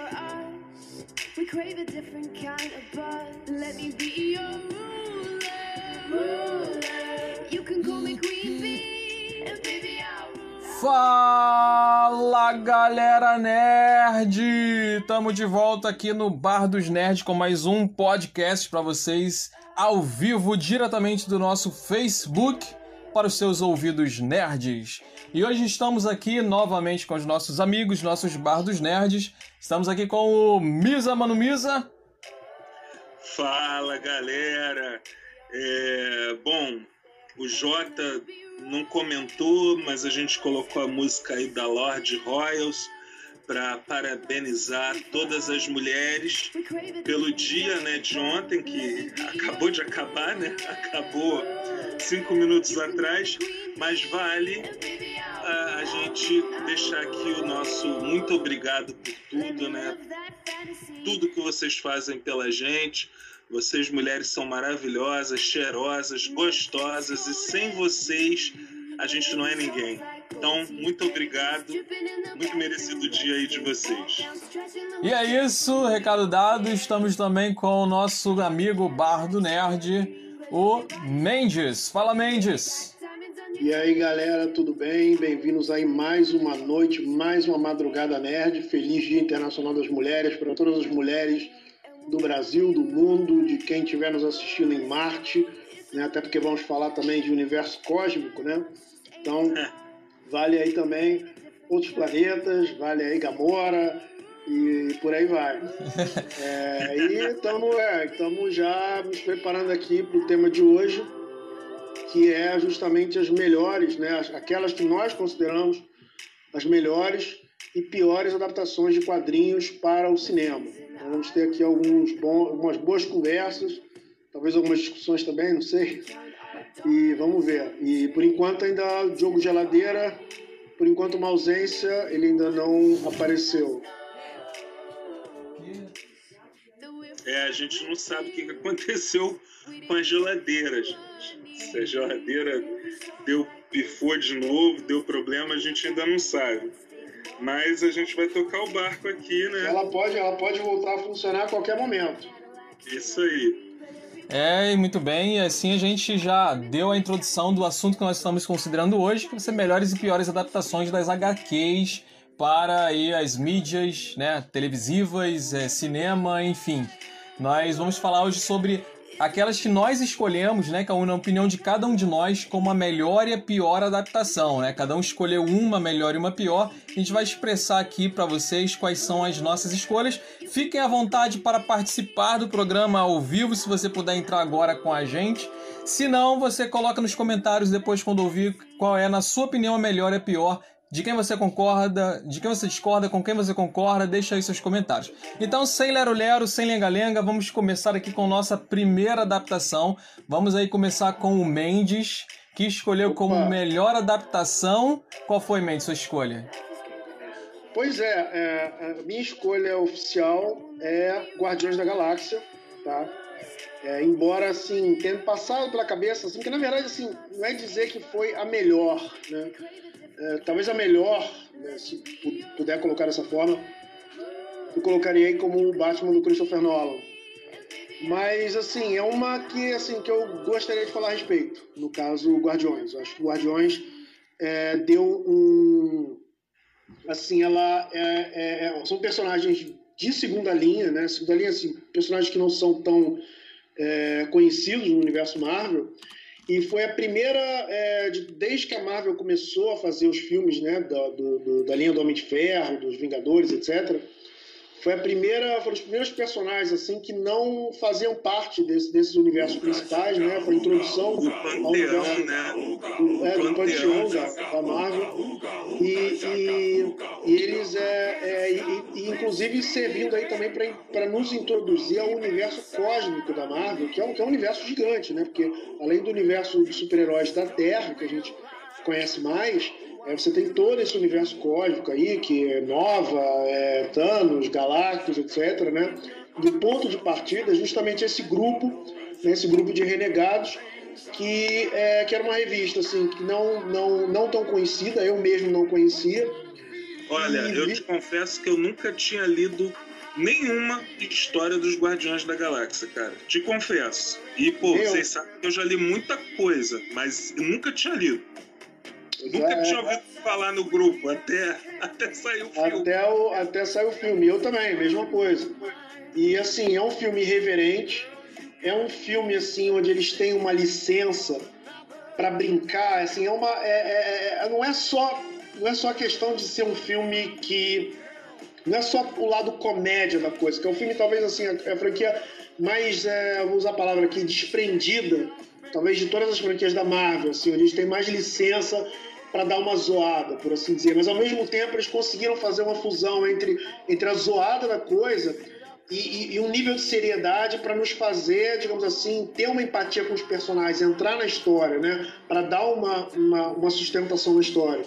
for us. We crave a different kind of buzz. Let me be your ruler. ruler. You can call me Queen Bee, and baby I'll. Fala galera nerd! Tamo de volta aqui no Bar dos Nerds com mais um podcast para vocês ao vivo diretamente do nosso Facebook para os seus ouvidos nerds. E hoje estamos aqui novamente com os nossos amigos, nossos Bar dos Nerds. Estamos aqui com o Misa Mano Misa. Fala galera! É, bom, o Jota não comentou, mas a gente colocou a música aí da Lord Royals para parabenizar todas as mulheres pelo dia né, de ontem, que acabou de acabar, né? Acabou cinco minutos atrás, mas vale a, a gente deixar aqui o nosso muito obrigado por tudo, né? Tudo que vocês fazem pela gente. Vocês, mulheres, são maravilhosas, cheirosas, gostosas e sem vocês a gente não é ninguém. Então, muito obrigado. Muito merecido dia aí de vocês. E é isso, recado dado. Estamos também com o nosso amigo Bardo Nerd, o Mendes. Fala, Mendes. E aí, galera, tudo bem? Bem-vindos aí mais uma noite, mais uma madrugada nerd. Feliz Dia Internacional das Mulheres para todas as mulheres do Brasil, do mundo, de quem estiver nos assistindo em Marte, né? Até porque vamos falar também de universo cósmico, né? Então, vale aí também outros planetas, vale aí Gamora e por aí vai. É, e estamos é, já nos preparando aqui para o tema de hoje, que é justamente as melhores, né, aquelas que nós consideramos as melhores e piores adaptações de quadrinhos para o cinema. Então, vamos ter aqui alguns bons, algumas boas conversas, talvez algumas discussões também, não sei. E vamos ver. E por enquanto ainda jogo geladeira, por enquanto uma ausência, ele ainda não apareceu. É, a gente não sabe o que aconteceu com as geladeiras. Se a geladeira deu pifou de novo, deu problema, a gente ainda não sabe. Mas a gente vai tocar o barco aqui, né? Ela pode, ela pode voltar a funcionar a qualquer momento. Isso aí. É, muito bem, e assim a gente já deu a introdução do assunto que nós estamos considerando hoje, que vai ser melhores e piores adaptações das HQs para aí as mídias né, televisivas, é, cinema, enfim. Nós vamos falar hoje sobre aquelas que nós escolhemos, né, que é a opinião de cada um de nós como a melhor e a pior adaptação, né? Cada um escolheu uma melhor e uma pior. A gente vai expressar aqui para vocês quais são as nossas escolhas. Fiquem à vontade para participar do programa ao vivo, se você puder entrar agora com a gente. Se não, você coloca nos comentários depois quando ouvir qual é, na sua opinião, a melhor e a pior de quem você concorda, de quem você discorda, com quem você concorda, deixa aí seus comentários. Então, sem lero-lero, sem lenga-lenga, vamos começar aqui com nossa primeira adaptação. Vamos aí começar com o Mendes, que escolheu Opa. como melhor adaptação. Qual foi, Mendes, sua escolha? Pois é, é, a minha escolha oficial é Guardiões da Galáxia, tá? É, embora, assim, tendo passado pela cabeça, assim, que na verdade, assim, não é dizer que foi a melhor, né? É, talvez a melhor, né, se pu- puder colocar dessa forma, eu colocaria aí como o Batman do Christopher Nolan. Mas, assim, é uma que, assim, que eu gostaria de falar a respeito. No caso, Guardiões. Eu acho que Guardiões é, deu um... Assim, ela... É, é, são personagens de segunda linha, né? Segunda linha, assim, personagens que não são tão é, conhecidos no universo Marvel. E foi a primeira, é, de- desde que a Marvel começou a fazer os filmes né, da, do- do- da linha do Homem de Ferro, dos Vingadores, etc. Foi a primeira, foram os primeiros personagens assim que não faziam parte desse, desses universos principais, né? Foi a introdução O ao universo né? Do, é, do panteão da, da Marvel. E, e- e eles, é, é, e, e inclusive servindo aí também para nos introduzir ao universo cósmico da Marvel, que é, um, que é um universo gigante, né? Porque além do universo de super-heróis da Terra, que a gente conhece mais, você tem todo esse universo cósmico aí, que é Nova, é, Thanos, Galactus, etc., né? Do ponto de partida, justamente esse grupo, né, esse grupo de renegados, que, é, que era uma revista assim, que não, não, não tão conhecida, eu mesmo não conhecia, Olha, eu te confesso que eu nunca tinha lido nenhuma história dos Guardiões da Galáxia, cara. Te confesso. E, pô, eu... vocês sabem que eu já li muita coisa, mas eu nunca tinha lido. Nunca é, tinha ouvido falar no grupo, até, até sair o filme. Até, o, até sair o filme. Eu também, mesma coisa. E, assim, é um filme irreverente. É um filme, assim, onde eles têm uma licença para brincar. Assim, é uma, é, é, é, não é só não é só a questão de ser um filme que não é só o lado comédia da coisa, que é um filme talvez assim, a, a franquia mais, é, vou usar a palavra aqui, desprendida, talvez de todas as franquias da Marvel, assim, onde eles têm mais licença para dar uma zoada, por assim dizer. Mas ao mesmo tempo eles conseguiram fazer uma fusão entre, entre a zoada da coisa e, e, e um nível de seriedade para nos fazer, digamos assim, ter uma empatia com os personagens, entrar na história, né? Para dar uma, uma, uma sustentação na história.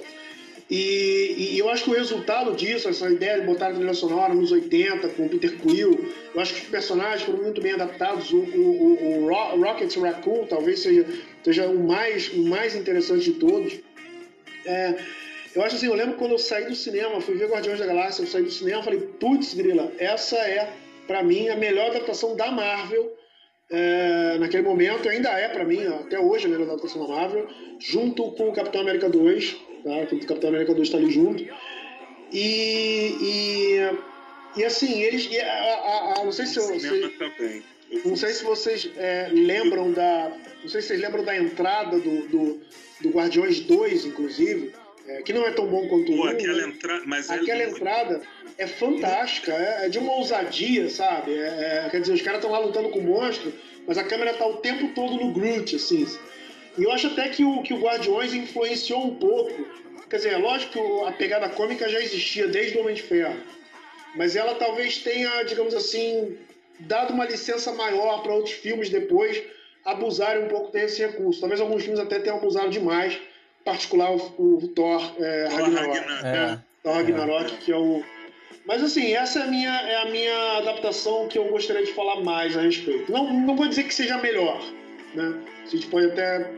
E, e, eu acho que o resultado disso, essa ideia de botar a trilha sonora nos 80 com o Peter Quill, eu acho que os personagens foram muito bem adaptados. O, o, o Rocket Raccoon talvez seja, seja o, mais, o mais interessante de todos. É, eu acho assim, eu lembro quando eu saí do cinema, fui ver Guardiões da Galáxia, eu saí do cinema e falei, putz, Grila, essa é, para mim, a melhor adaptação da Marvel é, naquele momento, ainda é para mim, até hoje, a melhor adaptação da Marvel, junto com o Capitão América 2, tá? o Capitão América 2 está ali junto. E, e, e assim, eles. E a, a, a, não sei se eu. Vocês, não sei se vocês é, lembram da. Não sei se vocês lembram da entrada do, do, do Guardiões 2, inclusive, é, que não é tão bom quanto o 1. Aquela, né? entra... Mas é aquela é... entrada é fantástica, é, é, de uma ousadia, sabe? É, é quer dizer, os caras estão lá lutando com o monstro, mas a câmera tá o tempo todo no Groot, assim. E eu acho até que o, que o Guardiões influenciou um pouco. Quer dizer, é lógico que a pegada cômica já existia desde o Homem de Ferro. Mas ela talvez tenha, digamos assim, dado uma licença maior para outros filmes depois abusarem um pouco desse recurso. Talvez alguns filmes até tenham abusado demais, em particular o, o Thor é, Ragnarok. Ragnarok. É, Thor Ragnarok, que é o. Mas assim, essa é a, minha, é a minha adaptação que eu gostaria de falar mais a respeito. Não, não vou dizer que seja melhor, né? A gente pode até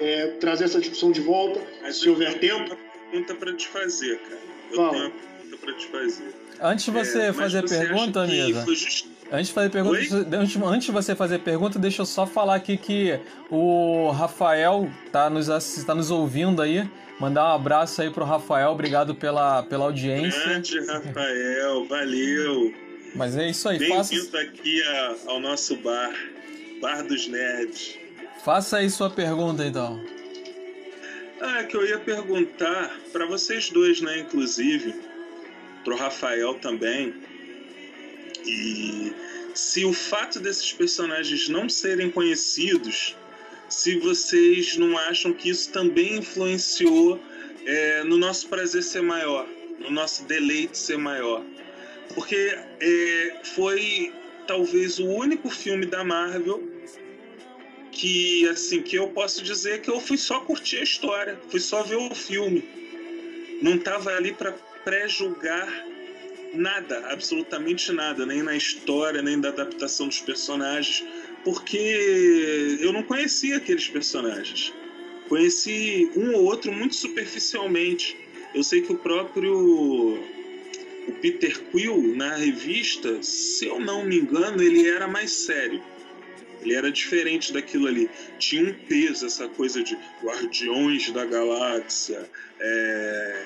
é, trazer essa discussão de volta, Mas se houver tempo. Eu tenho uma pergunta para te fazer, cara. Eu Fala. tenho uma pergunta para te fazer. Antes de você é, fazer você pergunta, Misa. Just... Antes de fazer pergunta, antes, antes de você fazer pergunta, deixa eu só falar aqui que o Rafael tá nos, tá nos ouvindo aí. Mandar um abraço aí pro Rafael, obrigado pela, pela audiência. Grande Rafael, valeu. Mas é isso aí, Bem-vindo faça... aqui a, ao nosso bar, Bar dos Nerds. Faça aí sua pergunta então. Ah, é que eu ia perguntar para vocês dois, né, inclusive, pro Rafael também. E se o fato desses personagens não serem conhecidos, se vocês não acham que isso também influenciou é, no nosso prazer ser maior, no nosso deleite ser maior. Porque é, foi talvez o único filme da Marvel que assim que eu posso dizer que eu fui só curtir a história, fui só ver o filme. Não estava ali para pré-julgar nada, absolutamente nada, nem na história, nem da adaptação dos personagens, porque eu não conhecia aqueles personagens. Conheci um ou outro muito superficialmente. Eu sei que o próprio o Peter Quill na revista, se eu não me engano, ele era mais sério ele era diferente daquilo ali. Tinha um peso, essa coisa de Guardiões da Galáxia, é...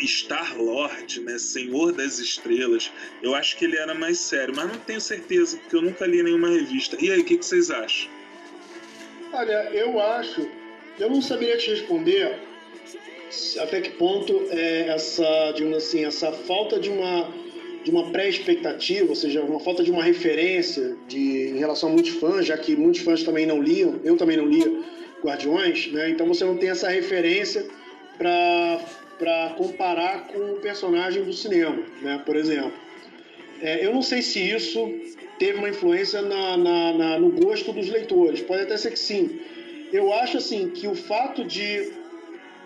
Star-Lord, né? Senhor das Estrelas. Eu acho que ele era mais sério, mas não tenho certeza, porque eu nunca li nenhuma revista. E aí, o que, que vocês acham? Olha, eu acho. Eu não saberia te responder até que ponto é essa, digamos assim, essa falta de uma de uma pré-expectativa, ou seja, uma falta de uma referência de, em relação a muitos fãs, já que muitos fãs também não liam, eu também não lia Guardiões, né? então você não tem essa referência para comparar com o personagem do cinema, né? por exemplo. É, eu não sei se isso teve uma influência na, na, na, no gosto dos leitores, pode até ser que sim. Eu acho assim que o fato de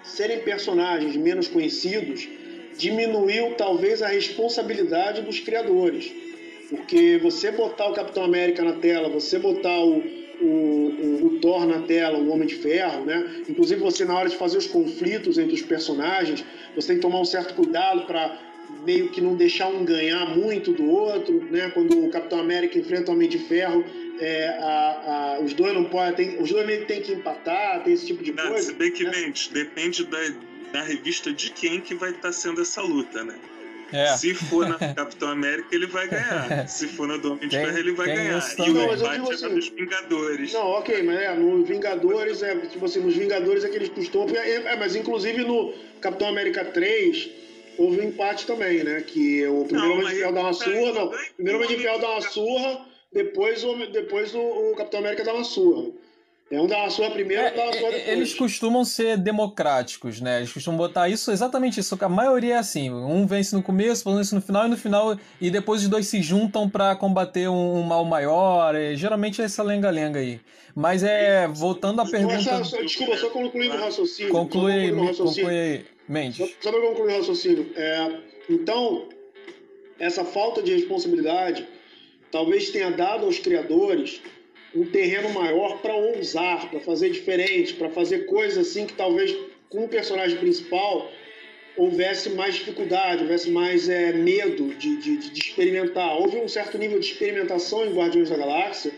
serem personagens menos conhecidos diminuiu talvez a responsabilidade dos criadores. Porque você botar o Capitão América na tela, você botar o, o, o, o, Thor na tela, o Homem de Ferro, né? Inclusive você na hora de fazer os conflitos entre os personagens, você tem que tomar um certo cuidado para meio que não deixar um ganhar muito do outro, né? Quando o Capitão América enfrenta o Homem de Ferro, é, a, a, os dois não podem, os dois meio que tem que empatar, tem esse tipo de não, coisa. Se bem que, né? mente, depende da, da revista de quem que vai estar tá sendo essa luta, né? É. Se for na Capitão América, ele vai ganhar. Se for na do Homem de Ferro, ele vai ganhar. E o não, mas embate é assim, nos Vingadores. Não, ok, mas é, no Vingadores, é, tipo assim, nos Vingadores é que eles costumam. É, é, mas inclusive no Capitão América 3 houve um empate também, né? Que o primeiro Homem de Ferro dá uma surra, não. O primeiro Homem de Ferro dá uma surra, depois o, depois o, o Capitão América dá uma surra. É um dá uma surra primeiro, é, dá uma surra depois. Eles costumam ser democráticos, né? Eles costumam botar isso, exatamente isso. A maioria é assim. Um vence no começo, vence no final, e no final, e depois os dois se juntam para combater um, um, mal maior. E, geralmente é essa lenga-lenga aí. Mas é, voltando à pergunta... Só, só, desculpa, só concluindo o raciocínio. Conclui conclui aí. Mendes. Só, só para concluir o raciocínio. É, então, essa falta de responsabilidade talvez tenha dado aos criadores um terreno maior para ousar, para fazer diferente, para fazer coisas assim que talvez com o personagem principal houvesse mais dificuldade, houvesse mais é, medo de, de, de, experimentar. Houve um certo nível de experimentação em Guardiões da Galáxia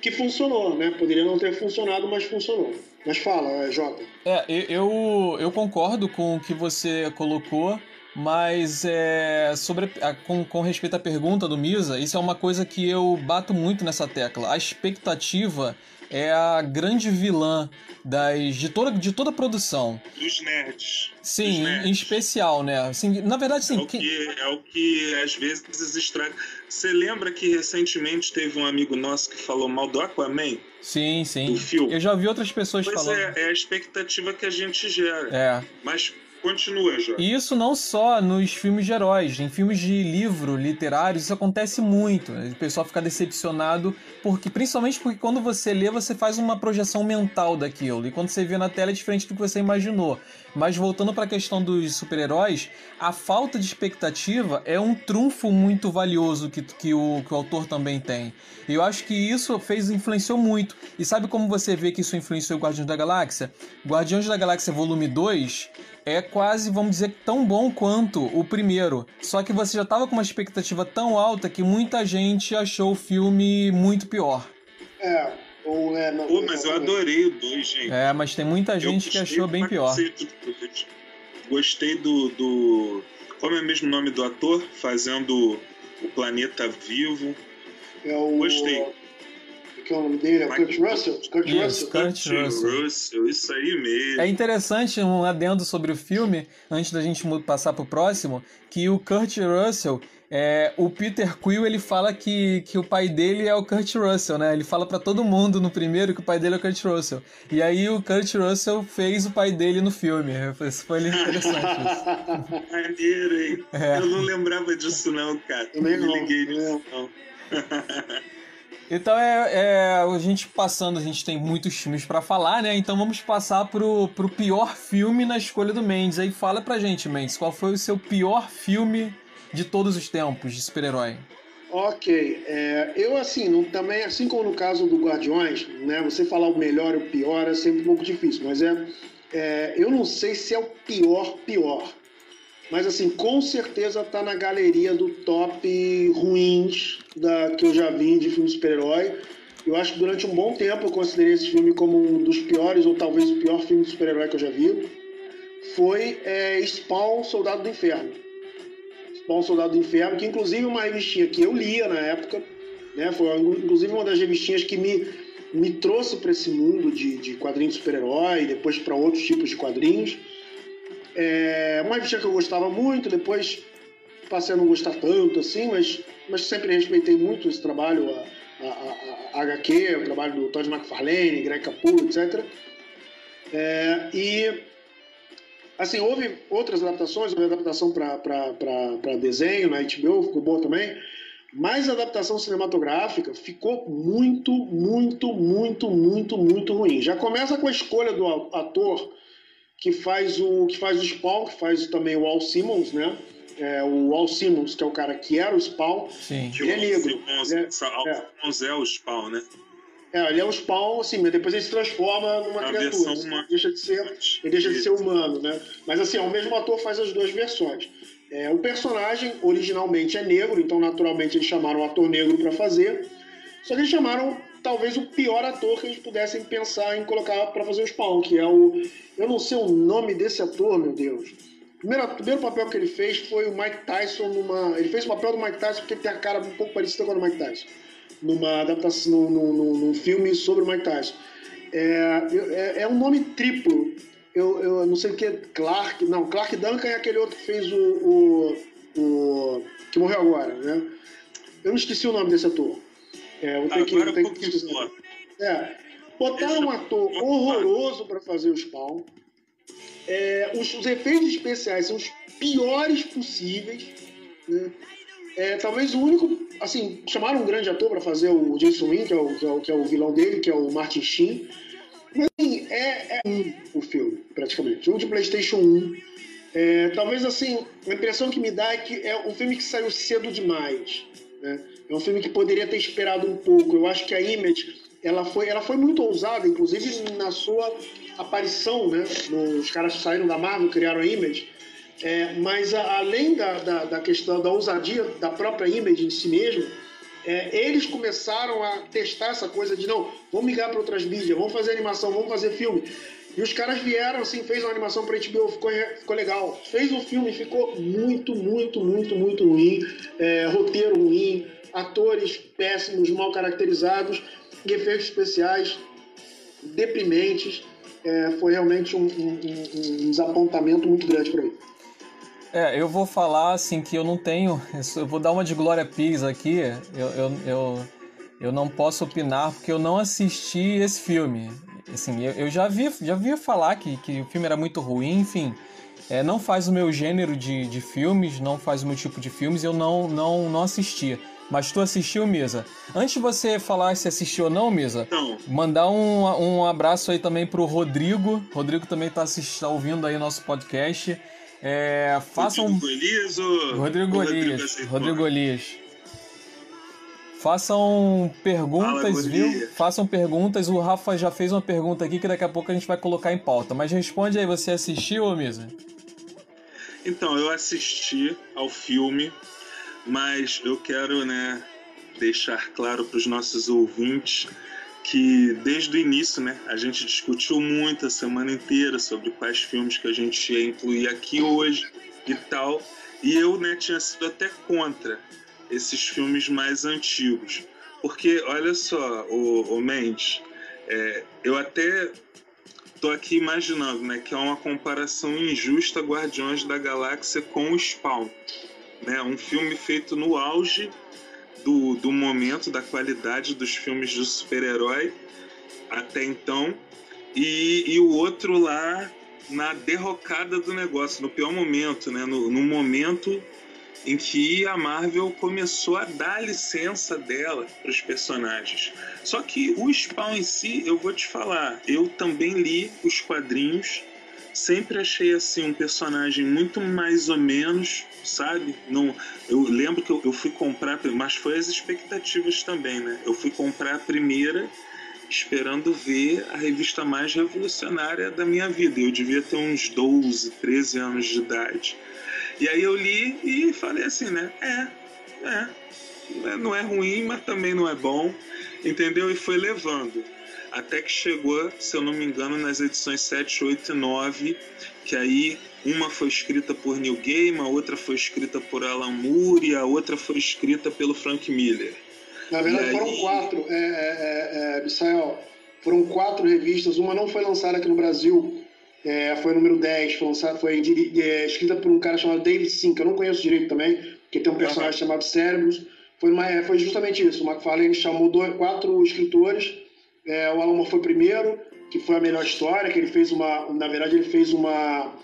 que funcionou, né? Poderia não ter funcionado, mas funcionou. Mas fala, é, Jota. É, eu, eu concordo com o que você colocou. Mas é, sobre a, com, com respeito à pergunta do Misa, isso é uma coisa que eu bato muito nessa tecla. A expectativa é a grande vilã das, de, toda, de toda a produção. Dos nerds. Sim, Dos nerds. em especial, né? Assim, na verdade, sim. É o, que, é o que às vezes estraga. Você lembra que recentemente teve um amigo nosso que falou mal do Aquaman? Sim, sim. Do filme? Eu já vi outras pessoas pois falando. É, é a expectativa que a gente gera. É. Mas Continua, Jorge. E isso não só nos filmes de heróis, em filmes de livro literários isso acontece muito. O pessoal fica decepcionado porque, principalmente porque quando você lê, você faz uma projeção mental daquilo. E quando você vê na tela é diferente do que você imaginou. Mas voltando para a questão dos super-heróis, a falta de expectativa é um trunfo muito valioso que, que, o, que o autor também tem. E eu acho que isso fez influenciou muito. E sabe como você vê que isso influenciou o Guardiões da Galáxia? Guardiões da Galáxia Volume 2 é quase, vamos dizer, tão bom quanto o primeiro. Só que você já estava com uma expectativa tão alta que muita gente achou o filme muito pior. É, ou é. Não, Pô, mas eu adorei o 2, gente. É, mas tem muita gente que achou bem pior. Gostei do, do. Como é mesmo o nome do ator? Fazendo o Planeta Vivo. É o. Gostei que é o nome dele? É o Kurt Russell? Kurt isso, Russell? Kurt Russell. Russell, isso aí mesmo. É interessante um adendo sobre o filme, antes da gente passar pro próximo, que o Kurt Russell, é, o Peter Quill, ele fala que, que o pai dele é o Kurt Russell, né? Ele fala para todo mundo no primeiro que o pai dele é o Kurt Russell. E aí o Kurt Russell fez o pai dele no filme. Isso foi interessante. Maneiro, hein? É. Eu não lembrava disso não, cara. Eu nem me liguei nisso não. Então é, é, a gente passando, a gente tem muitos filmes para falar, né? Então vamos passar pro, pro pior filme na escolha do Mendes. Aí fala pra gente, Mendes, qual foi o seu pior filme de todos os tempos de super-herói? Ok, é, eu assim, não, também, assim como no caso do Guardiões, né? Você falar o melhor e o pior é sempre um pouco difícil, mas é, é eu não sei se é o pior pior. Mas assim, com certeza tá na galeria do top ruins da, que eu já vi de filme super-herói. Eu acho que durante um bom tempo eu considerei esse filme como um dos piores, ou talvez o pior filme de super-herói que eu já vi. Foi é, Spawn, Soldado do Inferno. Spawn, Soldado do Inferno, que inclusive é uma revistinha que eu lia na época, né? Foi inclusive uma das revistinhas que me, me trouxe para esse mundo de, de quadrinhos de super-herói, depois para outros tipos de quadrinhos. É uma revistinha que eu gostava muito, depois passei a não gostar tanto assim, mas, mas sempre respeitei muito esse trabalho, a, a, a, a HQ, o trabalho do Todd McFarlane, Greg Capullo, etc. É, e assim, houve outras adaptações, houve adaptação para desenho na HBO, ficou boa também, mas a adaptação cinematográfica ficou muito, muito, muito, muito, muito ruim. Já começa com a escolha do ator que faz o que faz o Spawn, que faz também o Al Simmons, né? É, o Al Simmons, que é o cara que era o Spawn, Sim. Ele é negro. Simmons, é, Al Simmons é. é o Spawn, né? É, ele é um spawn, assim, mas depois ele se transforma numa A criatura. assim, humana. deixa de ser, ele deixa de ser humano, né? Mas assim, o mesmo ator faz as duas versões. É, o personagem originalmente é negro, então naturalmente eles chamaram um ator negro para fazer. Só que eles chamaram talvez o pior ator que eles pudessem pensar em colocar para fazer o Spawn, que é o. Eu não sei o nome desse ator, meu Deus. O primeiro, o primeiro papel que ele fez foi o Mike Tyson numa. Ele fez o papel do Mike Tyson porque ele tem a cara um pouco parecida com do Mike Tyson. Numa adaptação, num, num, num- filme sobre o Mike Tyson. É, é, é um nome triplo. Eu, eu não sei o que, Clark. Não, Clark Duncan é aquele outro que fez o. o, o- que morreu agora, né? Eu não esqueci o nome desse ator. É, tenho que, eu Agora que pouquinho esquecer. só. É, botaram um ator horroroso para fazer o Spawn. É, os, os efeitos especiais são os piores possíveis. né? É, talvez o único, assim, chamaram um grande ator para fazer o Jason Wynn, que é o, que, é o, que é o vilão dele, que é o Martin Sheen. Mas assim, é, é um o filme, praticamente. Um de PlayStation 1. É, talvez assim, a impressão que me dá é que é um filme que saiu cedo demais. Né? É um filme que poderia ter esperado um pouco. Eu acho que a Image ela foi, ela foi muito ousada, inclusive na sua aparição. Né? Os caras saíram da Marvel, criaram a Image. É, mas a- além da, da, da questão da ousadia da própria Image em si mesmo, é, eles começaram a testar essa coisa de não, vamos migrar para outras mídias, vamos fazer animação, vamos fazer filme. E os caras vieram, assim, fez uma animação para HBO, ficou, ficou legal. Fez um filme, ficou muito, muito, muito, muito ruim. É, roteiro ruim, atores péssimos, mal caracterizados, e efeitos especiais deprimentes. É, foi realmente um, um- um- desapontamento muito grande para mim. É, eu vou falar assim que eu não tenho. Eu vou dar uma de Glória Pires aqui. Eu, eu, eu, eu não posso opinar porque eu não assisti esse filme. Assim, eu, eu já vi, já vi falar que, que o filme era muito ruim, enfim. É, não faz o meu gênero de, de filmes, não faz o meu tipo de filmes, eu não, não, não assisti. Mas tu assistiu, Misa? Antes de você falar se assistiu ou não, Misa, Então, Mandar um, um abraço aí também pro Rodrigo. Rodrigo também tá, assistindo, tá ouvindo aí nosso podcast. É, façam. Rodrigo Elias ou Rodrigo. Azeitona? Rodrigo Elias. Façam perguntas, Fala, viu? Golias. Façam perguntas. O Rafa já fez uma pergunta aqui que daqui a pouco a gente vai colocar em pauta. Mas responde aí, você assistiu, Misa? Então, eu assisti ao filme, mas eu quero, né, deixar claro para os nossos ouvintes que desde o início, né, a gente discutiu muito a semana inteira sobre quais filmes que a gente ia incluir aqui hoje e tal. E eu, né, tinha sido até contra esses filmes mais antigos. Porque, olha só, o, o Mendes, é, eu até tô aqui imaginando, né, que é uma comparação injusta Guardiões da Galáxia com o Spawn, né? Um filme feito no auge do, do momento, da qualidade dos filmes de super-herói até então, e, e o outro lá na derrocada do negócio, no pior momento, né? No, no momento em que a Marvel começou a dar licença dela para os personagens. Só que o Spawn em si, eu vou te falar, eu também li os quadrinhos, sempre achei assim um personagem muito mais ou menos, sabe? Não, eu lembro que eu, eu fui comprar, mas foi as expectativas também, né? Eu fui comprar a primeira esperando ver a revista mais revolucionária da minha vida. Eu devia ter uns 12, 13 anos de idade. E aí eu li e falei assim, né? É, é. Não é ruim, mas também não é bom. Entendeu? E foi levando. Até que chegou, se eu não me engano, nas edições 7, 8 e 9, que aí uma foi escrita por Neil Gaiman, a outra foi escrita por Alan Moore e a outra foi escrita pelo Frank Miller. Na verdade, aí- foram quatro, é, é, é, Misael, foram quatro revistas. Uma não foi lançada aqui no Brasil, é, foi número 10, foi, lançada, foi é, escrita por um cara chamado David Sim, que eu não conheço direito também, porque tem um personagem chamado Cérebros. Foi, uma, é, foi justamente isso. O McFarlane chamou dois, quatro escritores. É, o Alan Moore foi o primeiro, que foi a melhor história, que ele fez uma. Na verdade, ele fez uma.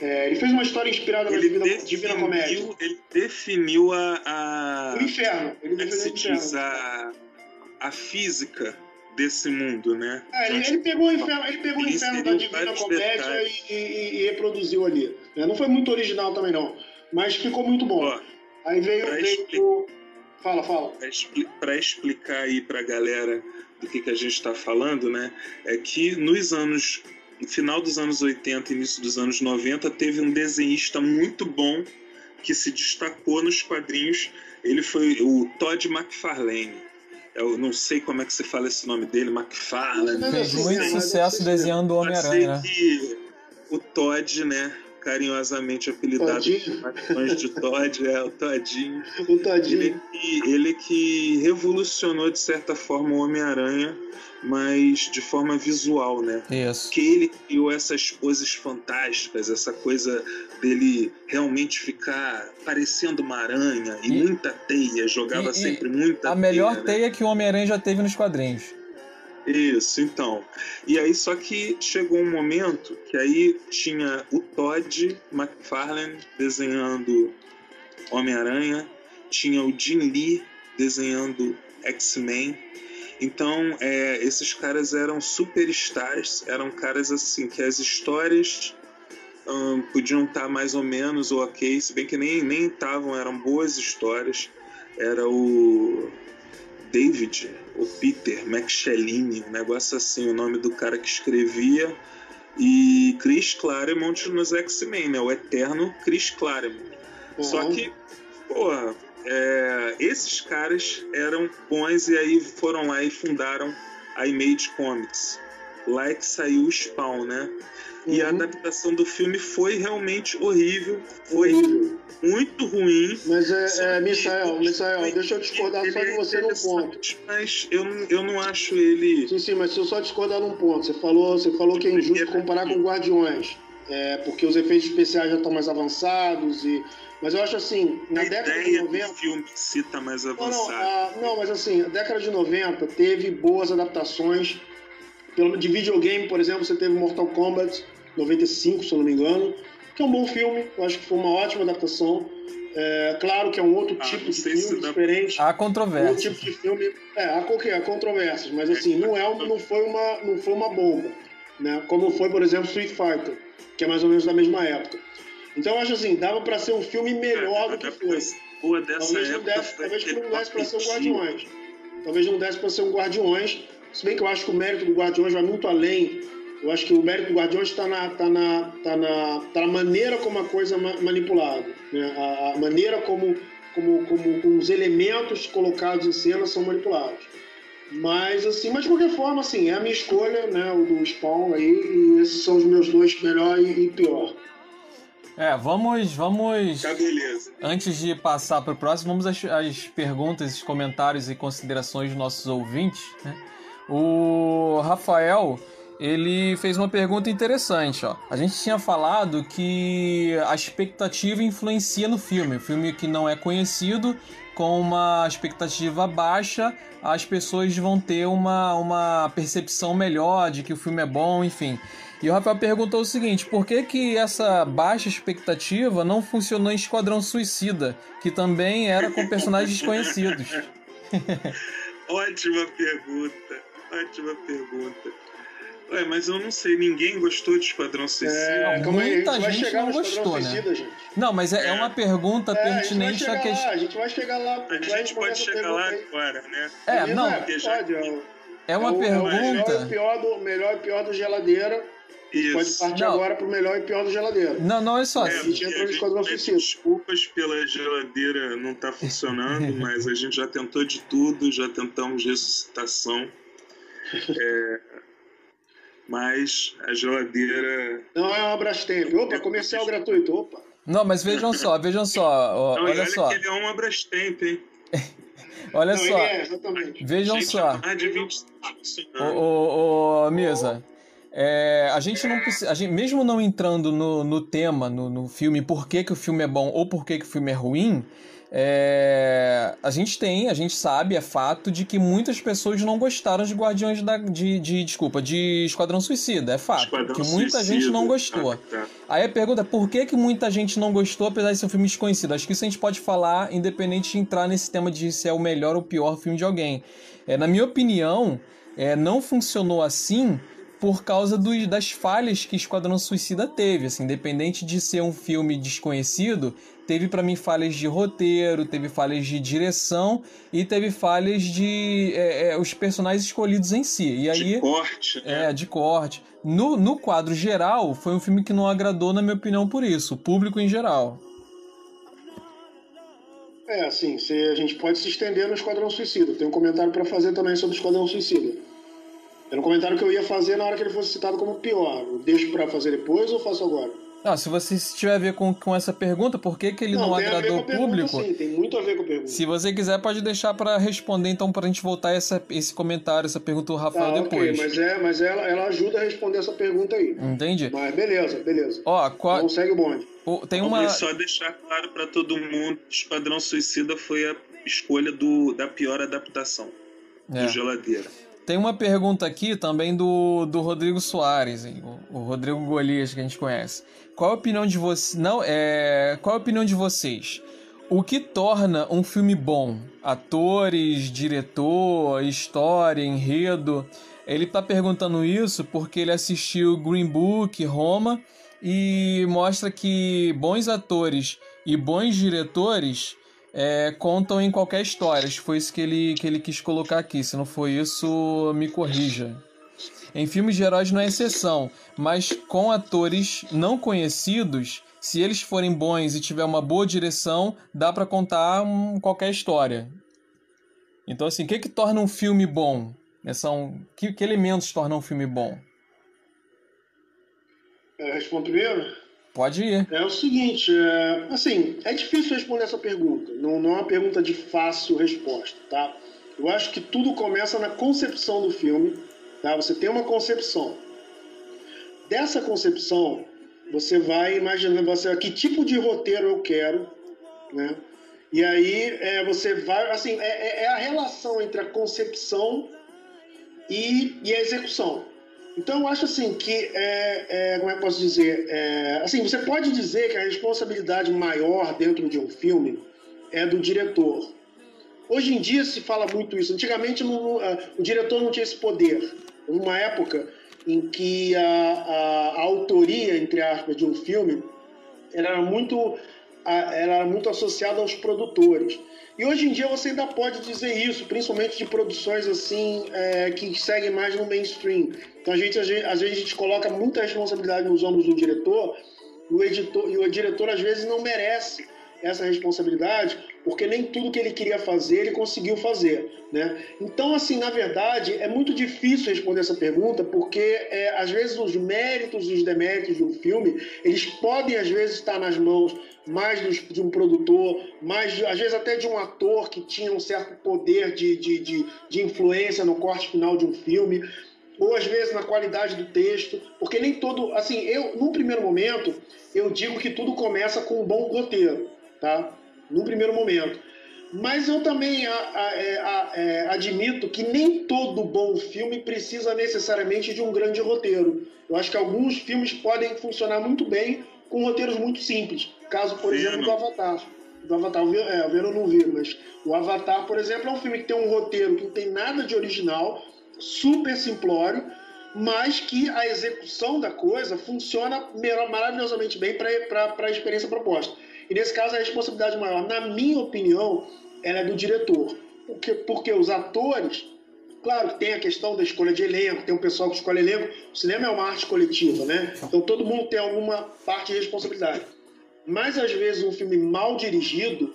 é, ele fez uma história inspirada na Ele Divina, Divina Comédia. definiu, ele definiu a, a, O inferno. Ele é definiu o inferno. a, a física desse mundo, né? É, ele, ele pegou o inferno, ele pegou o inferno da Divina Comédia e, e- e reproduziu ali. né? Não foi muito original também, não. Mas ficou muito bom. Ó, Aí veio, pra veio, explicar. Fala, fala. Para explicar aí para a galera do que, que a gente está falando, né? É que nos anos. No final dos anos 80 início dos anos 90, teve um desenhista muito bom que se destacou nos quadrinhos. Ele foi o Todd McFarlane. Eu não sei como é que se fala esse nome dele, McFarlane. Fez muito sucesso desenhando o Homem-Aranha. Né? O Todd, né? Carinhosamente apelidado Todinho. de Todd, é o Todinho. O Todinho. Ele, que, ele que revolucionou, de certa forma, o Homem-Aranha, mas de forma visual, né? Isso. Que ele criou essas poses fantásticas, essa coisa dele realmente ficar parecendo uma aranha e, e muita teia, jogava e, sempre muita A teia, melhor né? teia que o Homem-Aranha já teve nos quadrinhos. Isso, então. E aí, só que chegou um momento que aí tinha o Todd McFarlane desenhando Homem-Aranha, tinha o Jim Lee desenhando X-Men. Então, é, esses caras eram superstars, eram caras assim que as histórias hum, podiam estar mais ou menos ok, se bem que nem nem estavam, eram boas histórias. Era o David, o Peter McShellini, um negócio assim, o nome do cara que escrevia, e Chris Claremont nos X-Men, né? O eterno Chris Claremont. Uhum. Só que, porra, é, esses caras eram bons e aí foram lá e fundaram a Image Comics. Lá é que saiu o Spawn, né? E a Uhum. adaptação do filme foi realmente horrível, foi Horrível. muito ruim. Mas é, é Misael, o Misael, deixa eu discordar só de é você num ponto. Mas eu, não- eu não acho ele. Sim, sim, mas se eu só discordar num ponto. Você falou, você falou que é injusto comparar com Guardiões. É, porque os efeitos especiais já estão mais avançados e. Mas eu acho assim, na a década de ideia 90. do filme si tá mais Não, não, avançada. ah, não, mas assim, a década de 90 teve boas adaptações. Pelo, de videogame, por exemplo, você teve Mortal Kombat 95, se eu não me engano, que é um bom filme, eu acho que foi uma ótima adaptação. É, claro que é um outro Ah, tipo de se filme, dá- diferente. Há Um controvérsia. tipo de filme. É, há há controvérsias, mas assim, não, é, um- não, foi uma, não foi uma bomba. Né? Como foi, por exemplo, Street Fighter, que é mais ou menos da mesma época. Então eu acho assim, dava pra ser um filme melhor do que foi. Boa dessa Talvez não desse, talvez não desse pra ser um Guardiões. Talvez não desse pra ser um Guardiões. Se bem que eu acho que o mérito do Guardiões vai muito além. Eu acho que o mérito do Guardiões está na, tá na, tá na, tá na maneira como a coisa é ma- manipulada. Né? A, a maneira como, como, como, como os elementos colocados em cena são manipulados. Mas, assim, mas de qualquer forma, assim, é a minha escolha, né? O do Spawn aí, e esses são os meus dois, melhor e, e pior. É, vamos, vamos. Tá beleza. Antes de passar para o próximo, vamos às, às perguntas, comentários e considerações dos nossos ouvintes. né? O Rafael ele fez uma pergunta interessante. Ó. A gente tinha falado que a expectativa influencia no filme. O filme que não é conhecido, com uma expectativa baixa, as pessoas vão ter uma, uma percepção melhor de que o filme é bom, enfim. E o Rafael perguntou o seguinte: por que, que essa baixa expectativa não funcionou em Esquadrão Suicida, que também era com personagens desconhecidos? Ótima pergunta. Ótima pergunta. Ué, mas eu não sei, ninguém gostou de Esquadrão Suicida. É, Não, muita gente vai gente chegar não gostou, né? Suicida, gente. Não, mas é, é uma pergunta É, a gente vai pertinente chegar à questão. lá, a gente vai chegar lá. A gente pode chegar pergunta lá aí. agora, né? É, Beleza? não, É, pode, é o- é uma é o- é o melhor e pergunta. pior do, melhor e pior do geladeira. Pode Isso. partir Não. agora pro melhor e pior do geladeira. Não, não, olha só. É, a gente entrou no Esquadrão Suicida. Desculpas pela geladeira não tá funcionando, mas a gente já tentou de tudo, já tentamos ressuscitação. É, mas a geladeira. Não é uma Brastemp. Opa, comercial gratuito. Opa. Não, mas vejam só, vejam só. ó, Não, olha olha só, que ele é um Abrastemp, hein? olha não, só. ele é, exatamente. Vejam Gente, só. Mais de 20 Ô, ô, ô, Misa, é, a gente não precisa. a gente- mesmo não entrando no, no tema, no, no filme, por que, que o filme é bom ou por que, que o filme é ruim, é, a gente tem, a gente sabe, é fato de que muitas pessoas não gostaram de Guardiões da. De, de- desculpa, de Esquadrão Suicida. É fato. Esquadrão que muita Suicida. gente não gostou. Ah, tá. Aí a pergunta é por que, que muita gente não gostou, apesar de ser um filme desconhecido? Acho que isso a gente pode falar, independente de entrar nesse tema de se é o melhor ou pior filme de alguém. É, na minha opinião, é, não funcionou assim por causa dos, das falhas que Esquadrão Suicida teve. Assim, independente de ser um filme desconhecido, teve para mim falhas de roteiro, teve falhas de direção e teve falhas de é, é, os personagens escolhidos em si. E aí, de corte. Né? É, de corte. No, no quadro geral, foi um filme que não agradou, na minha opinião, por isso, o público em geral. É, assim, se, a gente pode se estender no Esquadrão Suicida. Tem um comentário para fazer também sobre o Esquadrão Suicida. Era um comentário que eu ia fazer na hora que ele fosse citado como pior. Eu deixo para fazer depois ou faço agora? Não, se você tiver a ver com, com essa pergunta, por que, que ele não, não agradou o público? Pergunta, sim, tem muito a ver com a pergunta. Se você quiser, pode deixar para responder, então, para a gente voltar essa, esse comentário, essa pergunta do Rafael ah, depois. Okay, mas é, mas ela, ela ajuda a responder essa pergunta aí. Entendi. Mas beleza, beleza. Ó, qual... Então segue o bonde. tem uma... só deixar claro para todo mundo: Esquadrão Suicida foi a escolha do, da pior adaptação é. do Geladeira. Tem uma pergunta aqui também do, do Rodrigo Soares, o, o Rodrigo Golias que a gente conhece. Qual a opinião de vocês? Não, é, qual a opinião de vocês? O que torna um filme bom? Atores, diretor, história, enredo? Ele está perguntando isso porque ele assistiu Green Book, Roma e mostra que bons atores e bons diretores é, contam em qualquer história. Foi isso que ele, que ele quis colocar aqui. Se não foi isso, me corrija. Em filmes de heróis não é exceção, mas com atores não conhecidos, se eles forem bons e tiver uma boa direção, dá para contar um, qualquer história. Então, assim, o que, que torna um filme bom? É, são, que, que elementos tornam um filme bom? É, respondo primeiro? Pode ir. É o seguinte, é, assim, é difícil responder essa pergunta. Não, não é uma pergunta de fácil resposta, tá? Eu acho que tudo começa na concepção do filme, tá? Você tem uma concepção. Dessa concepção, você vai imaginando você, que tipo de roteiro eu quero, né? E aí é, você vai, assim, é, é, é a relação entre a concepção e, e a execução. Então eu acho assim que é, é, como é que posso dizer é, assim você pode dizer que a responsabilidade maior dentro de um filme é do diretor. Hoje em dia se fala muito isso. Antigamente não, o diretor não tinha esse poder. Uma época em que a, a, a, autoria entre aspas de um filme era muito era muito associada aos produtores. E hoje em dia você ainda pode dizer isso, principalmente de produções assim é, que seguem mais no mainstream. Então a gente, às vezes, a gente coloca muita responsabilidade nos ombros do diretor, e o editor e o diretor às vezes não merece essa responsabilidade, porque nem tudo que ele queria fazer ele conseguiu fazer, né? Então, assim, na verdade, é muito difícil responder essa pergunta, porque é, às vezes os méritos e os deméritos de um filme, eles podem às vezes estar nas mãos mais de um produtor, mais às vezes até de um ator que tinha um certo poder de, de, de, de influência no corte final de um filme ou às vezes na qualidade do texto, porque nem todo, assim, eu, num primeiro momento, eu digo que tudo começa com um bom roteiro, tá? Num primeiro momento. Mas eu também a, a, é, a, é, admito que nem todo bom filme precisa necessariamente de um grande roteiro. Eu acho que alguns filmes podem funcionar muito bem com roteiros muito simples. Caso, por exemplo, do Avatar. Do Avatar, o é, eu não vi, mas o Avatar, por exemplo, é um filme que tem um roteiro que não tem nada de original, super simplório, mas que a execução da coisa funciona maravilhosamente bem para a experiência proposta. Nesse caso, a responsabilidade maior, na minha opinião, ela é do diretor. Porque, porque os atores, claro que tem a questão da escolha de elenco, tem um pessoal que escolhe elenco, o cinema é uma arte coletiva, né? Então todo mundo tem alguma parte de responsabilidade. Mas às vezes um filme mal dirigido,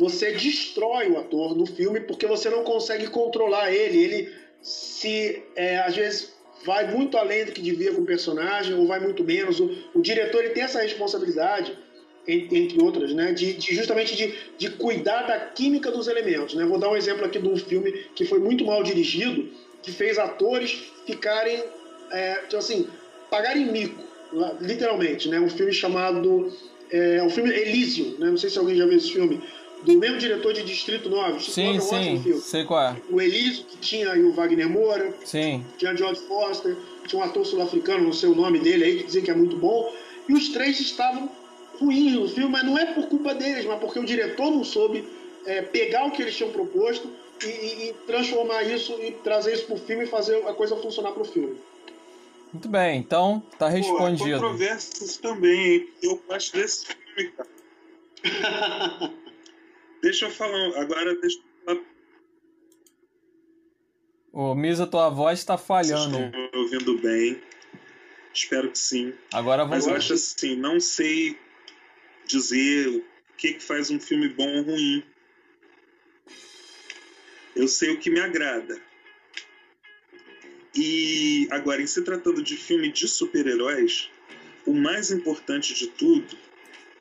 você destrói o ator no filme porque você não consegue controlar ele. Ele se é, às vezes vai muito além do que devia com o personagem ou vai muito menos. O, o diretor ele tem essa responsabilidade, entre outras, né, de, de justamente de, de, cuidar da química dos elementos. Né? Vou dar um exemplo aqui de um filme que foi muito mal dirigido, que fez atores ficarem, é, então, assim, pagarem mico, literalmente. Né? Um filme chamado, é, um filme Elysium, né? não sei se alguém já viu esse filme, do mesmo diretor de Distrito 9. Sim, sim, filme. sei qual é. O Elísio, que tinha aí o Wagner Moura, sim. tinha George Foster, tinha um ator sul-africano, não sei o nome dele aí, que dizia que é muito bom, e os três estavam ruins no filme, mas não é por culpa deles, mas porque o diretor não soube é, pegar o que eles tinham proposto e, e, transformar isso e trazer isso para o filme e fazer a coisa funcionar para o filme. Muito bem, então tá respondido. Pô, controvérsias também, hein? Eu gosto desse filme, cara. deixa eu falar, agora deixa eu falar. Ô, Misa, tua voz tá falhando. Vocês estão me ouvindo bem. Espero que sim. Agora vamos Mas eu acho assim, não sei dizer o que, que faz um filme bom ou ruim. Eu sei o que me agrada. E agora, em se tratando de filme de super-heróis, o mais importante de tudo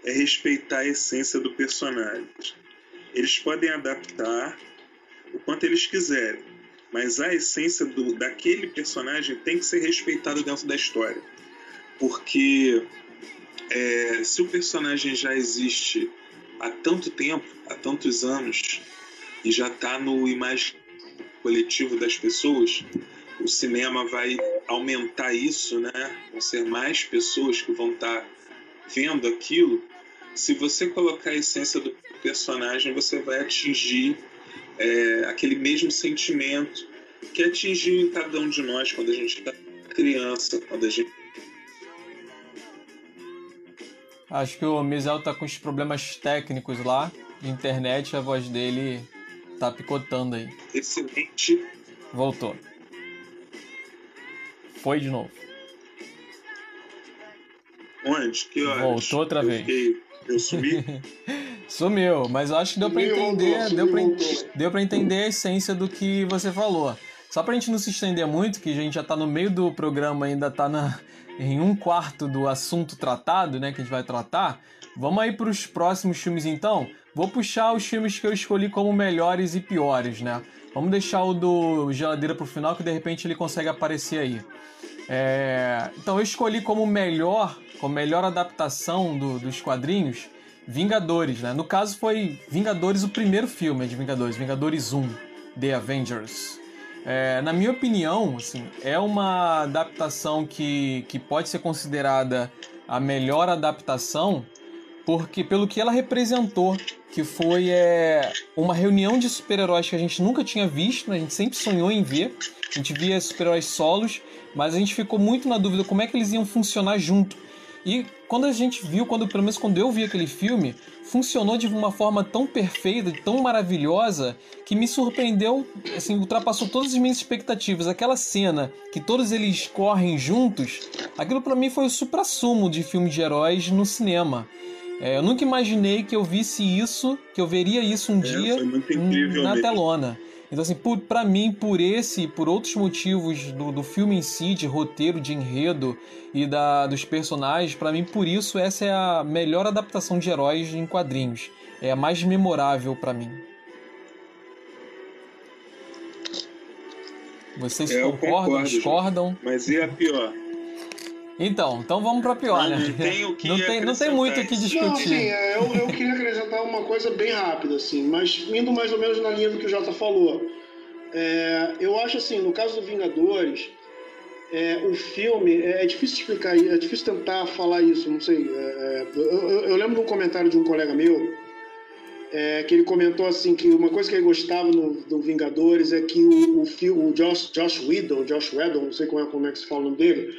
é respeitar a essência do personagem. Eles podem adaptar o quanto eles quiserem, mas a essência do, daquele personagem tem que ser respeitada dentro da história. Porque é, se o personagem já existe há tanto tempo, há tantos anos, e já está no imaginário coletivo das pessoas, o cinema vai aumentar isso, né? Vão ser mais pessoas que vão estar tá vendo aquilo. Se você colocar a essência do personagem, você vai atingir é, aquele mesmo sentimento que atingiu em cada um de nós quando a gente era criança, quando a gente Acho que o Mizel tá com os problemas técnicos lá de internet, a voz dele tá picotando aí. Excelente. Voltou. Foi de novo. Onde? Que horas? Voltou outra eu vez. Fiquei... Eu sumi? Sumiu, mas eu acho que deu para entender, voltou. deu para entender a essência do que você falou. Só pra gente não se estender muito, que a gente já tá no meio do programa, ainda tá na, em um quarto do assunto tratado, né, que a gente vai tratar. Vamos aí pros próximos filmes então. Vou puxar os filmes que eu escolhi como melhores e piores, né? Vamos deixar o do Geladeira pro final, que de repente ele consegue aparecer aí. É, Então eu escolhi como melhor, como melhor adaptação do- dos quadrinhos, Vingadores, né? No caso foi Vingadores o primeiro filme de Vingadores, Vingadores 1, The Avengers. É, na minha opinião, assim, é uma adaptação que, que pode ser considerada a melhor adaptação, porque pelo que ela representou, que foi é, uma reunião de super-heróis que a gente nunca tinha visto, a gente sempre sonhou em ver. A gente via super-heróis solos, mas a gente ficou muito na dúvida como é que eles iam funcionar junto. E quando a gente viu, quando pelo menos quando eu vi aquele filme, funcionou de uma forma tão perfeita, tão maravilhosa, que me surpreendeu, assim, ultrapassou todas as minhas expectativas. Aquela cena que todos eles correm juntos, aquilo pra mim foi o suprassumo de filme de heróis no cinema. É, eu nunca imaginei que eu visse isso, que eu veria isso um É, dia na mesmo. telona. Então, assim, por, pra mim, por esse e por outros motivos do, do filme em si, de roteiro, de enredo e da, dos personagens, pra mim, por isso, essa é a melhor adaptação de heróis em quadrinhos. É a mais memorável pra mim. Vocês É, concordam, discordam? Mas e a pior? Então, então vamos pra pior, Não, né? não tem o que não, tem, não tem muito o que. Não, discutir. assim, é, eu, eu queria acrescentar uma coisa bem rápida, assim, mas indo mais ou menos na linha do que o Jota falou. É, eu acho assim, no caso do Vingadores, é, o filme, é, é difícil explicar, é difícil tentar falar isso, não sei. é, eu, eu- eu lembro de um comentário de um colega meu, é, que ele comentou assim que uma coisa que ele gostava no, do Vingadores é que o, o, fi- o Josh, Josh Whedon, Josh Whedon, não sei como é, como é que se fala o nome dele,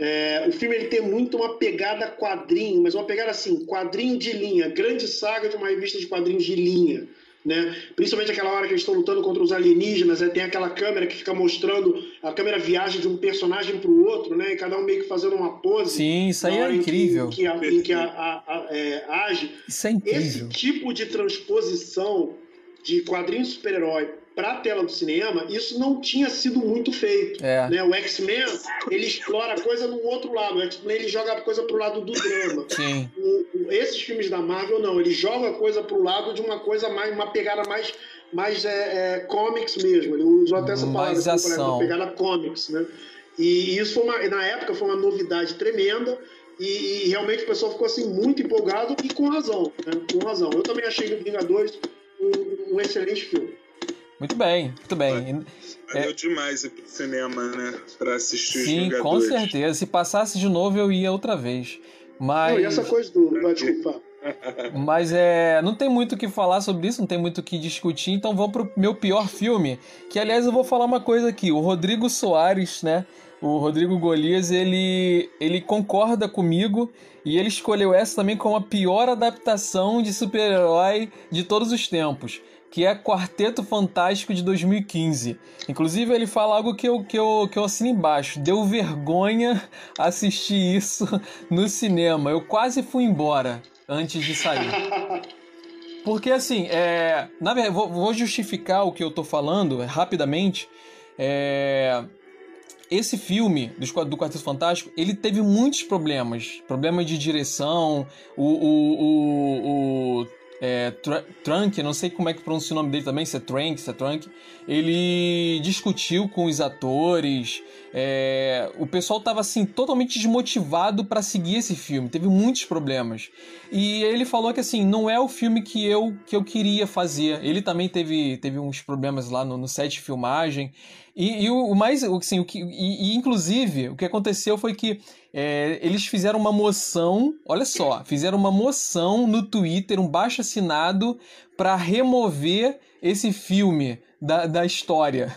é, o filme ele tem muito uma pegada quadrinho, mas uma pegada assim, quadrinho de linha, grande saga de uma revista de quadrinhos de linha. Né? Principalmente aquela hora que eles estão lutando contra os alienígenas, né? tem aquela câmera que fica mostrando, a câmera viaja de um personagem para o outro, né? e cada um meio que fazendo uma pose. Sim, isso aí é incrível. Em que, a- em que a- a- é, age. Isso é Esse incrível. tipo de transposição de quadrinho super-herói para a tela do cinema, isso não tinha sido muito feito. É. Né? O X-Men, ele explora a coisa no outro lado. O X-Men, ele joga a coisa pro lado do drama. Sim. O- o- esses filmes da Marvel, não. Ele joga a coisa pro lado de uma coisa mais... Uma pegada mais... Mais é, é, comics mesmo. Ele usou até essa palavra. Mais assim, ação. Uma pegada comics, né? E isso foi uma, na época foi uma novidade tremenda e, e realmente o pessoal ficou assim muito empolgado e com razão, né? Com razão. Eu também achei o Vingadores um, um excelente filme. Muito bem, muito bem. Valeu demais ir pro cinema, né? Pra assistir os Sim, com certeza. Se passasse de novo, eu ia outra vez. Mas, Não, e essa coisa do. Vai, desculpa. mas é, não tem muito o que falar sobre isso, não tem muito o que discutir, então vamos pro meu pior filme. Que, aliás, eu vou falar uma coisa aqui. O Rodrigo Soares, né? o Rodrigo Golias, ele, ele concorda comigo e ele escolheu essa também como a pior adaptação de super-herói de todos os tempos, que é Quarteto Fantástico de 2015. Inclusive, ele fala algo que eu, que eu, que eu assino embaixo. Deu vergonha assistir isso no cinema. Eu quase fui embora antes de sair. Porque assim, é, na verdade, vou, vou justificar o que eu tô falando rapidamente. É, esse filme do, do Quarteto Fantástico, ele teve muitos problemas. Problemas de direção, o, o, o, o é, Trunk, não sei como é que pronuncia o nome dele também, se é Trank, se é Trunk, ele discutiu com os atores, é, o pessoal estava assim totalmente desmotivado para seguir esse filme, teve muitos problemas. E ele falou que assim, não é o filme que eu que eu queria fazer. Ele também teve, teve uns problemas lá no, no set de filmagem. E, e o, o, mais, assim, o que, e, e, inclusive, o que aconteceu foi que é, eles fizeram uma moção, olha só, fizeram uma moção no Twitter, um baixo assinado, para remover esse filme da, da história.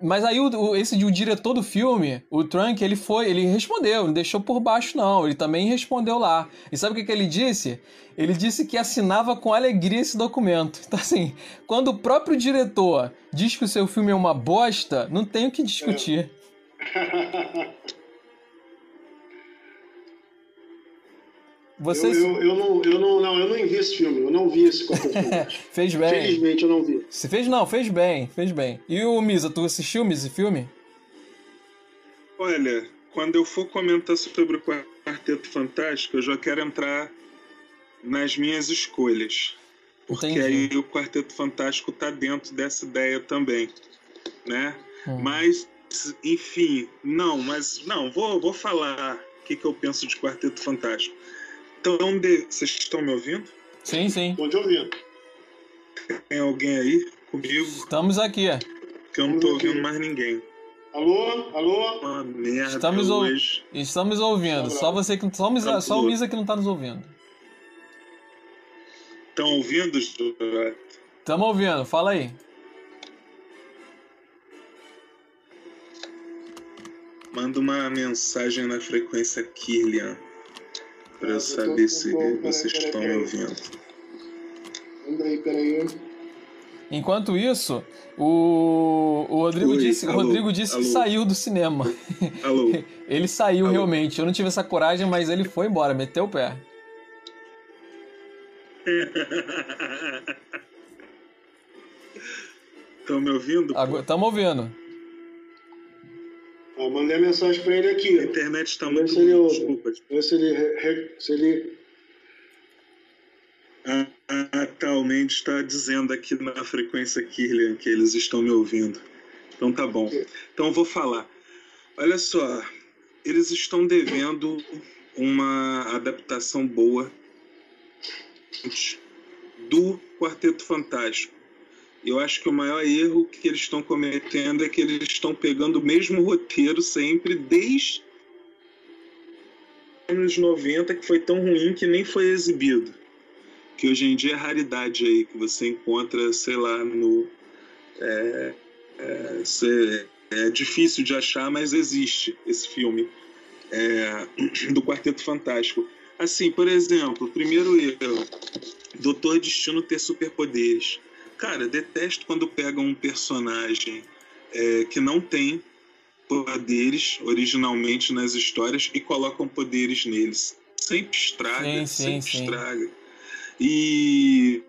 Mas aí o, esse o diretor do filme, o Trunk, ele foi, ele respondeu, não deixou por baixo não, ele também respondeu lá. E sabe o que, que ele disse? Ele disse que assinava com alegria esse documento. Então assim, quando o próprio diretor diz que o seu filme é uma bosta, não tem o que discutir. Vocês... Eu, eu, eu, não, eu, não, não, eu não vi esse filme, eu não vi esse Fez bem. Felizmente eu não vi. Você fez não, fez bem, fez bem. E o Misa, tu assistiu esse filme? Olha, quando eu for comentar sobre o Quarteto Fantástico, eu já quero entrar nas minhas escolhas. Porque Entendi. aí o Quarteto Fantástico tá dentro dessa ideia também, né? Hum. Mas, enfim, não, mas não, vou, vou falar o que, que eu penso de Quarteto Fantástico. Então, de... vocês estão me ouvindo? Sim, sim. Estou te ouvindo. Tem alguém aí comigo? Estamos aqui. É. Que eu não estou ouvindo mais ninguém. Alô? Alô? Uma merda Estamos, hoje. Estamos ouvindo. Só você que só, só o Misa que não está nos ouvindo. Estão ouvindo, Estamos ouvindo. Fala aí. Manda uma mensagem na frequência Kirlian para eu saber se vocês estão me ouvindo. Peraí, peraí. Enquanto isso, o, o Rodrigo Oi, disse, alô, Rodrigo disse que saiu do cinema. Alô. ele saiu alô. realmente. Eu não tive essa coragem, mas ele foi embora, meteu o pé. Estão me ouvindo? Estamos ouvindo. Eu mandei mensagem para ele aqui. A internet está muito se ele, Desculpa. Vê se ele. Se ele... A, Tal Mendes está dizendo aqui na frequência Kirlian que eles estão me ouvindo. Então tá bom. Então vou falar. Olha só, eles estão devendo uma adaptação boa do Quarteto Fantástico. Eu acho que o maior erro que eles estão cometendo é que eles estão pegando o mesmo roteiro sempre, desde anos 90, que foi tão ruim que nem foi exibido. Que hoje em dia é raridade aí, que você encontra, sei lá, no. É, é, é difícil de achar, mas existe esse filme é, do Quarteto Fantástico. Assim, por exemplo, primeiro erro: Doutor Destino ter superpoderes. Cara, detesto quando pegam um personagem é, que não tem poderes originalmente nas histórias e colocam poderes neles. Sempre estraga, sim, sim, sempre sim. estraga. E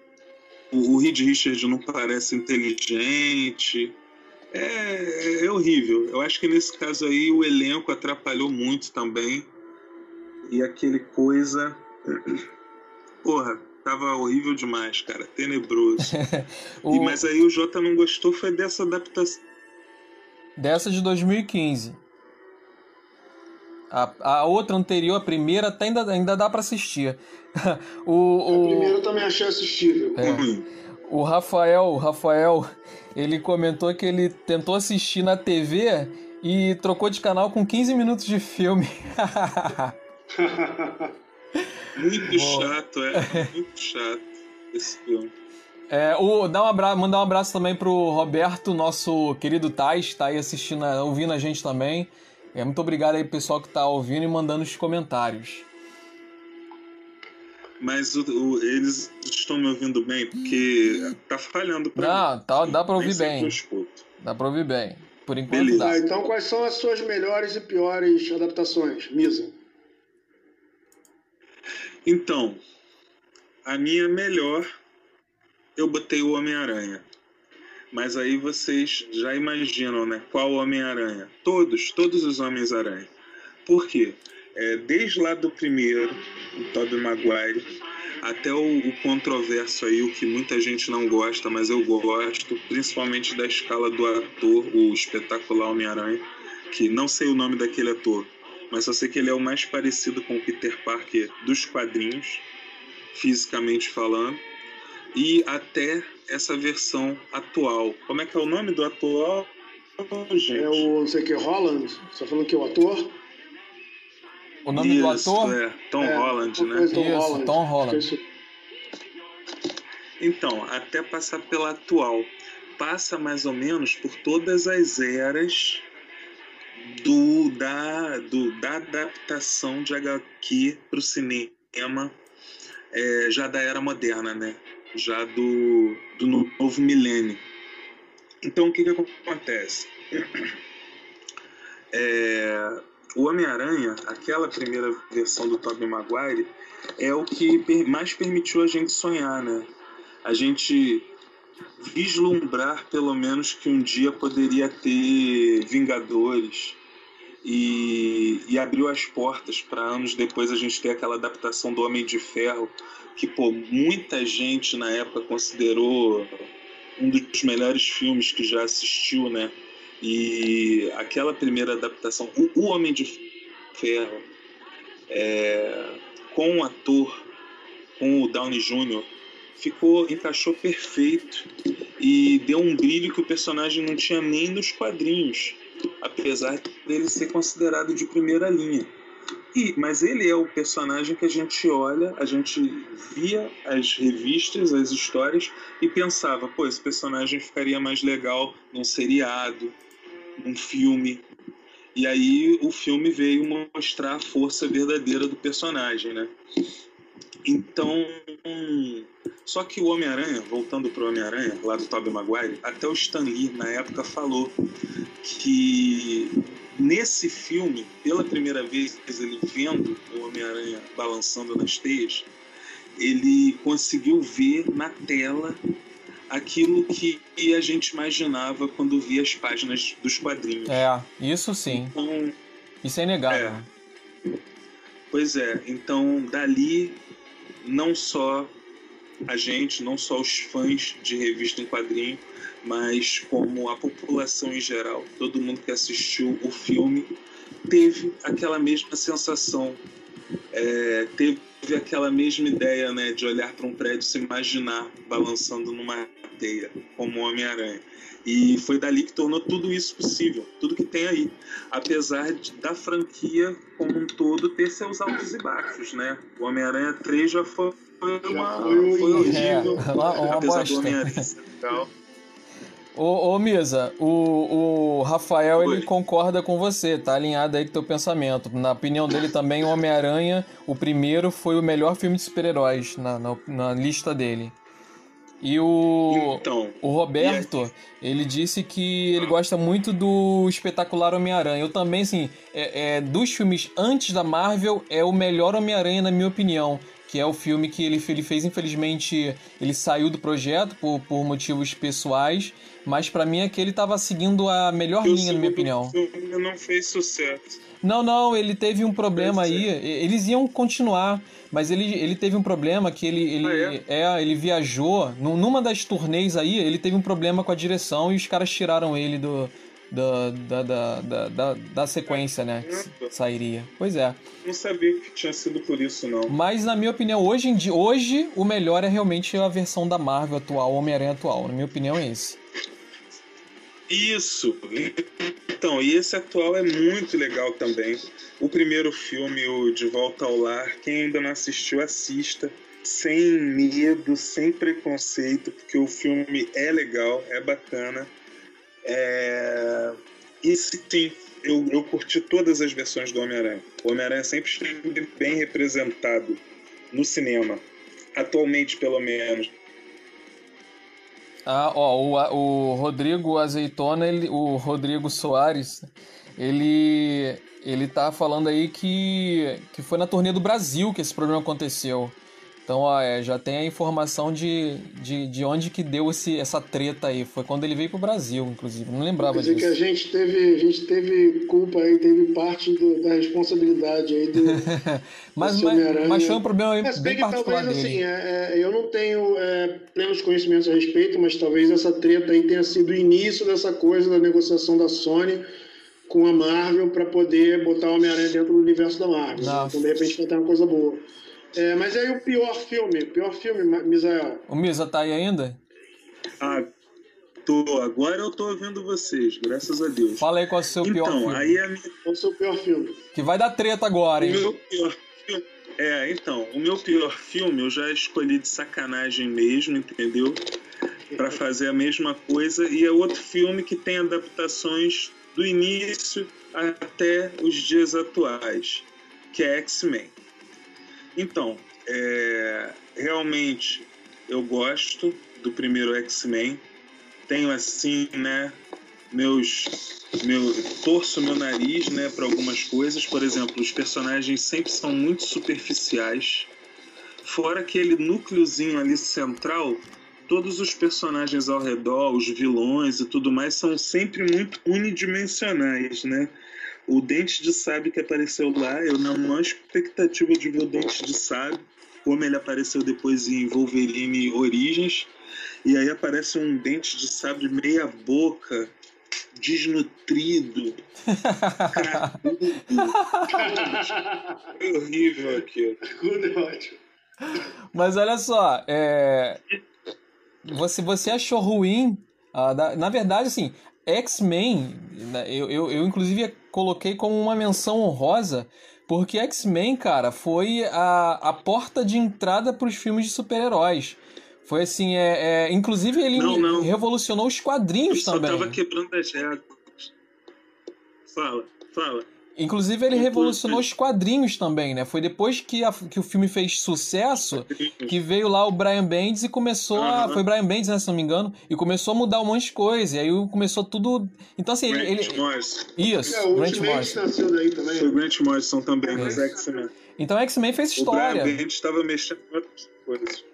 o, o Reed Richards não parece inteligente. É, é, é horrível. Eu acho que nesse caso aí o elenco atrapalhou muito também. E aquele coisa. Porra, tava horrível demais, cara. Tenebroso. o... e, mas aí o Jota não gostou, foi dessa adaptação. Dessa de 2015. A, a outra anterior, a primeira, até ainda, ainda dá para assistir. o, o... A primeira eu também achei assistível. É. O Rafael, o Rafael, ele comentou que ele tentou assistir na TV e trocou de canal com 15 minutos de filme. Muito chato, é. Muito chato esse filme. É, o, dá um abraço, mandar um abraço também pro Roberto, nosso querido Tais, tá aí assistindo, ouvindo a gente também. É, muito obrigado aí, pessoal que está ouvindo e mandando os comentários. Mas o, o, eles estão me ouvindo bem, porque tá falhando pra Não, mim. Tá, dá pra ouvir bem. Dá pra ouvir bem. Por enquanto Beleza. dá. Ah, então quais são as suas melhores e piores adaptações, Misa? Então, a minha melhor, eu botei o Homem-Aranha. Mas aí vocês já imaginam, né? Qual Homem-Aranha? Todos, todos os Homens-Aranha. Por quê? É, desde lá do primeiro, o Tobey Maguire, até o, o, controverso aí, o que muita gente não gosta, mas eu gosto, principalmente da escala do ator, o espetacular Homem-Aranha, que não sei o nome daquele ator, mas só sei que ele é o mais parecido com o Peter Parker dos quadrinhos, fisicamente falando, e até essa versão atual. Como é que é o nome do atual? Gente? É o, não sei que, Holland? Você tá falando que é o ator? O nome Isso, do ator? É, Tom é, Holland, né? Tom Isso, Holland. Tom Holland. Então, até passar pela atual. Passa mais ou menos por todas as eras do, da, do, da adaptação de HQ para o cinema é, já da era moderna, né? Já do, do novo milênio. Então, o que, que acontece? É, o Homem-Aranha, aquela primeira versão do Tobey Maguire, é o que mais permitiu a gente sonhar, né? A gente vislumbrar pelo menos que um dia poderia ter Vingadores e, e abriu as portas para anos depois a gente ter aquela adaptação do Homem de Ferro que pô, muita gente na época considerou um dos melhores filmes que já assistiu, né? E aquela primeira adaptação, o, Homem de Ferro, é, com o ator, com o Downey Jr., ficou, encaixou perfeito e deu um brilho que o personagem não tinha nem nos quadrinhos, apesar dele ser considerado de primeira linha. E, mas ele é o personagem que a gente olha, a gente via as revistas, as histórias e pensava, pô, esse personagem ficaria mais legal num seriado, um filme. E aí o filme veio mostrar a força verdadeira do personagem, né? Então, só que o Homem-Aranha, voltando para o Homem-Aranha, lá do Tobey Maguire, até o Stan Lee na época falou que nesse filme, pela primeira vez, ele vendo o Homem-Aranha balançando nas teias, ele conseguiu ver na tela aquilo que a gente imaginava quando via as páginas dos quadrinhos. É, isso sim. Então, isso é inegável. É. Pois é, então dali não só a gente, não só os fãs de revista em quadrinho, mas como a população em geral, todo mundo que assistiu o filme teve aquela mesma sensação, é, teve aquela mesma ideia né, de olhar para um prédio e se imaginar balançando numa teia, como Homem-Aranha. E foi dali que tornou tudo isso possível, tudo que tem aí. Apesar de, da franquia como um todo ter seus altos e baixos, né? O Homem-Aranha 3 já foi uma. Foi horrível. É, uma, uma apesar bosta. do Homem-Aranha legal. Ô, ô Misa, o, o Rafael Oi. ele concorda com você, tá alinhado aí com o teu pensamento. Na opinião dele também, o Homem-Aranha, o primeiro, foi o melhor filme de super-heróis na, na, na, lista dele. E o, então, o Roberto, ele disse que ele gosta muito do espetacular Homem-Aranha. Eu também, assim, é, é, dos filmes antes da Marvel, é o melhor Homem-Aranha, na minha opinião que é o filme que ele, ele fez, infelizmente, ele saiu do projeto por, por motivos pessoais, mas para mim é que ele tava seguindo a melhor Eu linha, na minha opinião. Ele não fez sucesso. Não, não, ele teve um problema aí. Eles iam continuar, mas ele, ele teve um problema que ele, ele, ah, é? é? ele viajou. Numa das turnês aí, ele teve um problema com a direção e os caras tiraram ele do, da, da, da, da, da, sequência, né? Que sairia. Pois é. Não sabia que tinha sido por isso, não. Mas, na minha opinião, hoje, em dia, hoje o melhor é realmente a versão da Marvel atual, Homem-Aranha atual. Na minha opinião, é esse. Isso! Então, e esse atual é muito legal também. O primeiro filme, o De Volta ao Lar, quem ainda não assistiu, assista. Sem medo, sem preconceito, porque o filme é legal, é bacana. É... E sim, eu, eu curti todas as versões do Homem-Aranha. O Homem-Aranha sempre esteve bem representado no cinema. Atualmente, pelo menos. Ah, ó, o, o Rodrigo Azeitona, ele, o Rodrigo Soares, ele, ele tá falando aí que, que foi na turnê do Brasil que esse problema aconteceu. Então, ó, é, já tem a informação de, de, de onde que deu esse, essa treta aí. Foi quando ele veio pro Brasil, inclusive. Não lembrava Quer dizer disso. que a gente teve, a gente teve culpa aí, teve parte do- da responsabilidade aí do. mas, esse mas, mas foi um problema É, se bem que particular talvez dele. assim, é, é, eu não tenho é, plenos conhecimentos a respeito, mas talvez essa treta aí tenha sido o início dessa coisa da negociação da Sony com a Marvel para poder botar o Homem-Aranha dentro do universo da Marvel. Não. Então, de repente, vai ter uma coisa boa. É, mas aí o pior filme, pior filme, Misael. O Misa tá aí ainda? Ah, tô. Agora eu tô ouvindo vocês, graças a Deus. Fala aí qual é o seu pior então, filme. aí a minha, Qual é o seu pior filme? Que vai dar treta agora, o hein? meu pior filme. É, então, o meu pior filme eu já escolhi de sacanagem mesmo, entendeu? Pra fazer a mesma coisa. E é outro filme que tem adaptações do início até os dias atuais, que é X-Men. Então, é, realmente eu gosto do primeiro X-Men. Tenho assim, né, meus meu torço meu nariz, né, para algumas coisas. Por exemplo, os personagens sempre são muito superficiais. Fora aquele núcleozinho ali central, todos os personagens ao redor, os vilões e tudo mais são sempre muito unidimensionais, né? O Dente de Sabre que apareceu lá, eu na maior expectativa de ver o Dente de Sabre, como ele apareceu depois em Wolverine Origens, e aí aparece um Dente de Sabre meia boca, desnutrido, cracudo. Foi horrível aquilo. É ótimo. Mas olha só, é... você, você achou ruim? ah, Na verdade, assim, X-Men, né, eu, eu, eu inclusive coloquei como uma menção honrosa, porque X-Men, cara, foi a, a porta de entrada para os filmes de super-heróis. Foi assim, é, é- inclusive ele Não, não. revolucionou os Eu quadrinhos só também. tava quebrando as regras. Fala, fala. Inclusive ele revolucionou os quadrinhos também, né? Foi depois que, a- que o filme fez sucesso que veio lá o Brian Bendis e começou a. Foi Brian Bendis, né, se não me engano, e começou a mudar um monte de coisa. E aí começou tudo. Então, assim, ele. Grant ele- Morrison. Isso, É, o Grant Morrison. nasceu daí também. Foi o Grant Morrison também, mas Isso. X-Men. Então X-Men fez O Brian história. Bendis estava mexendo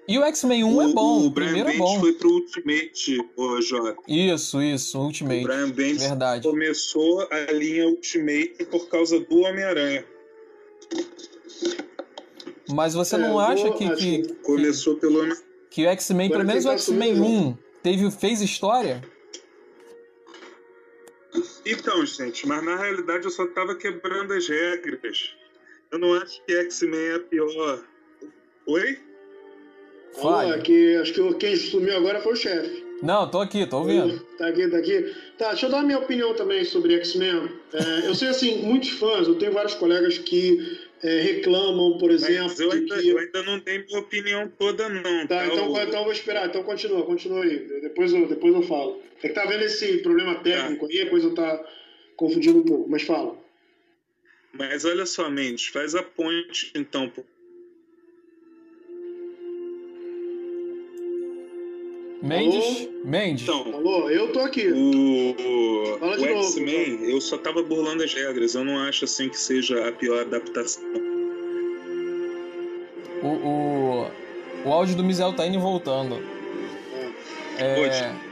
E o X-Men 1 é O- bom, O o Brian primeiro é bom. foi pro Ultimate, ô Jota. Isso, isso, O Ultimate. Brian Bendis Verdade. começou a linha Ultimate por causa do Homem-Aranha. Mas você É, não acha que, que, que- Começou pelo que o X-Men, pelo menos o X-Men assumindo 1, teve, fez história? Então, gente, mas na realidade eu só tava quebrando as regras. Eu não acho que X-Men é a pior. Oi? Fala, que acho que quem sumiu agora foi o chefe. Não, tô aqui, tô ouvindo. Tá aqui, tá aqui. Tá, deixa eu dar a minha opinião também sobre X-Men. É, eu sei, assim, muitos fãs, eu tenho vários colegas que é, reclamam, por exemplo, Mas eu ainda, que... eu ainda não dei minha opinião toda, não. Tá, então, O- então eu vou esperar. Então continua, continua aí. Depois eu, depois eu falo. É que tá vendo esse problema técnico aí, a coisa tá confundindo um pouco, mas fala. Mas olha só, Mendes, faz a ponte então. Mendes? Mendes? Então, Alô, eu tô aqui. o, Fala de o novo, X-Men, eu só tava burlando as regras. Eu não acho assim que seja a pior adaptação. O, o, o áudio do Mizel tá indo e voltando. É, Hoje.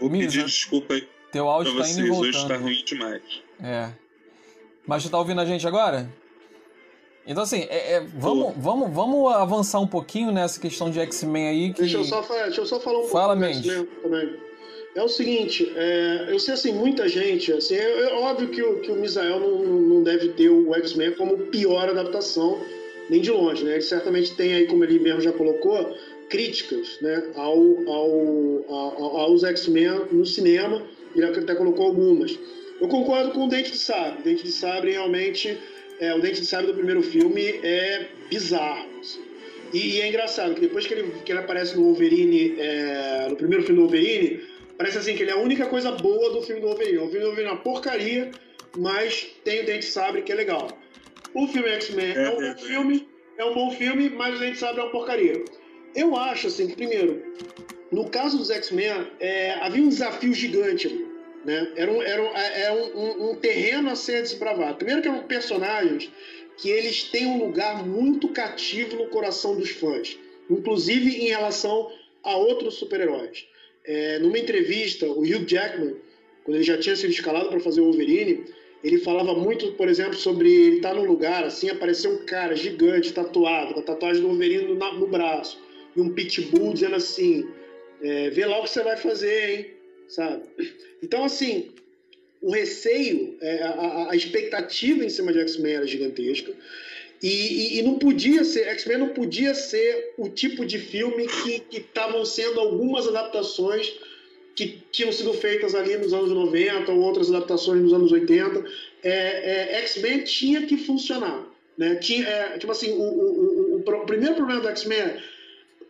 Vou Misa. pedir desculpa aí teu pra áudio tá indo e vocês. Hoje tá voltando. ruim demais. É. Mas tu tá ouvindo a gente agora? Então assim, é- é, vamos, vamos, vamos avançar um pouquinho nessa questão de X-Men aí que. Deixa eu, só, deixa eu só falar um Fala, pouco do. X-Men também. É o seguinte, é, eu sei assim, muita gente, assim, é, é óbvio que o, que o Misael não, não deve ter o X-Men como pior adaptação, nem de longe, né? Ele certamente tem aí, como ele mesmo já colocou, críticas né, ao, ao, ao- aos X-Men no cinema, ele até colocou algumas. Eu concordo com o Dente de Sabre. Dente de Sabre realmente, é, o Dente de Sabre do primeiro filme é bizarro. assim. E, e é engraçado que depois que ele, que ele aparece no Wolverine, é, no primeiro filme do Wolverine, parece assim que ele é a única coisa boa do filme do Wolverine. O filme do Wolverine é uma porcaria, mas tem o Dente Sabre que é legal. O filme X-Men é, É um bom verdade. filme, é um bom filme, mas o Dente Sabre é uma porcaria. Eu acho, assim, que, primeiro, no caso dos X-Men, é, havia um desafio gigante ali. Né? Era, um, era, um, era um, um- um terreno a ser desbravado. Primeiro que eram personagens que eles têm um lugar muito cativo no coração dos fãs, inclusive em relação a outros super-heróis. É, numa entrevista, o Hugh Jackman, quando ele já tinha sido escalado para fazer o Wolverine, ele falava muito, por exemplo, sobre ele estar num lugar assim, aparecer um cara gigante, tatuado, com a tatuagem do Wolverine no, no braço, e um pitbull dizendo assim: é, vê lá o que você vai fazer, hein? Sabe? Então, assim, o receio, é, a, expectativa em cima de X-Men era gigantesca. E, e- e não podia ser, X-Men não podia ser o tipo de filme que estavam sendo algumas adaptações que tinham sido feitas ali nos anos 90 ou outras adaptações nos anos 80. É, é, X-Men tinha que funcionar. Né? Tinha, é, tipo assim, o, o- o- o primeiro problema do X-Men é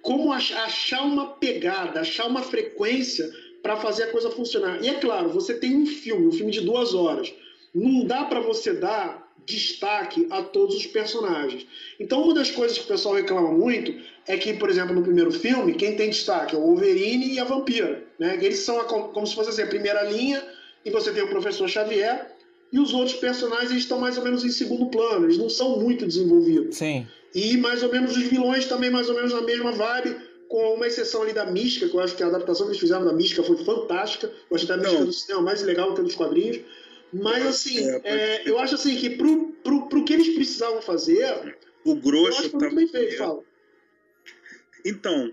como ach- achar uma pegada, achar uma frequência para fazer a coisa funcionar. E é claro, você tem um filme, um filme de duas horas. Não dá para você dar destaque a todos os personagens. Então, uma das coisas que o pessoal reclama muito é que, por exemplo, no primeiro filme, quem tem destaque é o Wolverine e a Vampira. Né? Que Eles são a- como se fosse assim, a primeira linha, e você tem o Professor Xavier, e os outros personagens estão mais ou menos em segundo plano, eles não são muito desenvolvidos. Sim. E mais ou menos os vilões também, mais ou menos na mesma vibe, com uma exceção ali da Mística, que eu acho que a adaptação que eles fizeram da Mística foi fantástica. Eu achei da Mística Não. do cinema mais legal que a dos quadrinhos. Mas assim, É, pode é, ser. eu acho assim que pro, pro, pro que eles precisavam fazer, O eu grosso acho que foi tá muito bem feito, fala. Então,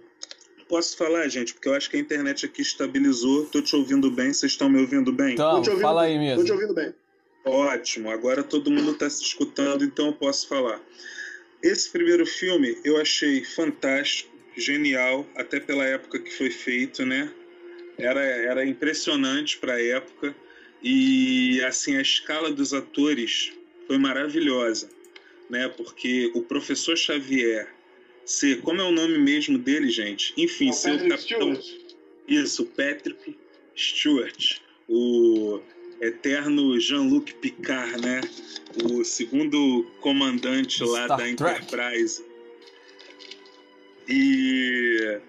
posso falar, gente, porque eu acho que a internet aqui estabilizou. Tô te ouvindo bem, vocês estão me ouvindo bem? Então, Tô te ouvindo fala bem, aí Tô te mesmo. ouvindo bem. Ótimo, agora todo mundo está se escutando, então eu posso falar. Esse primeiro filme eu achei fantástico, genial, até pela época que foi feito, né? Era, era impressionante para a época e assim a escala dos atores foi maravilhosa, né? Porque o professor Xavier ser, como é o nome mesmo dele, gente? Enfim, É o ser o Patrick capitão Stewart. isso, Patrick Stewart, o eterno Jean-Luc Picard, né? O segundo comandante lá Star da Trek. Enterprise. E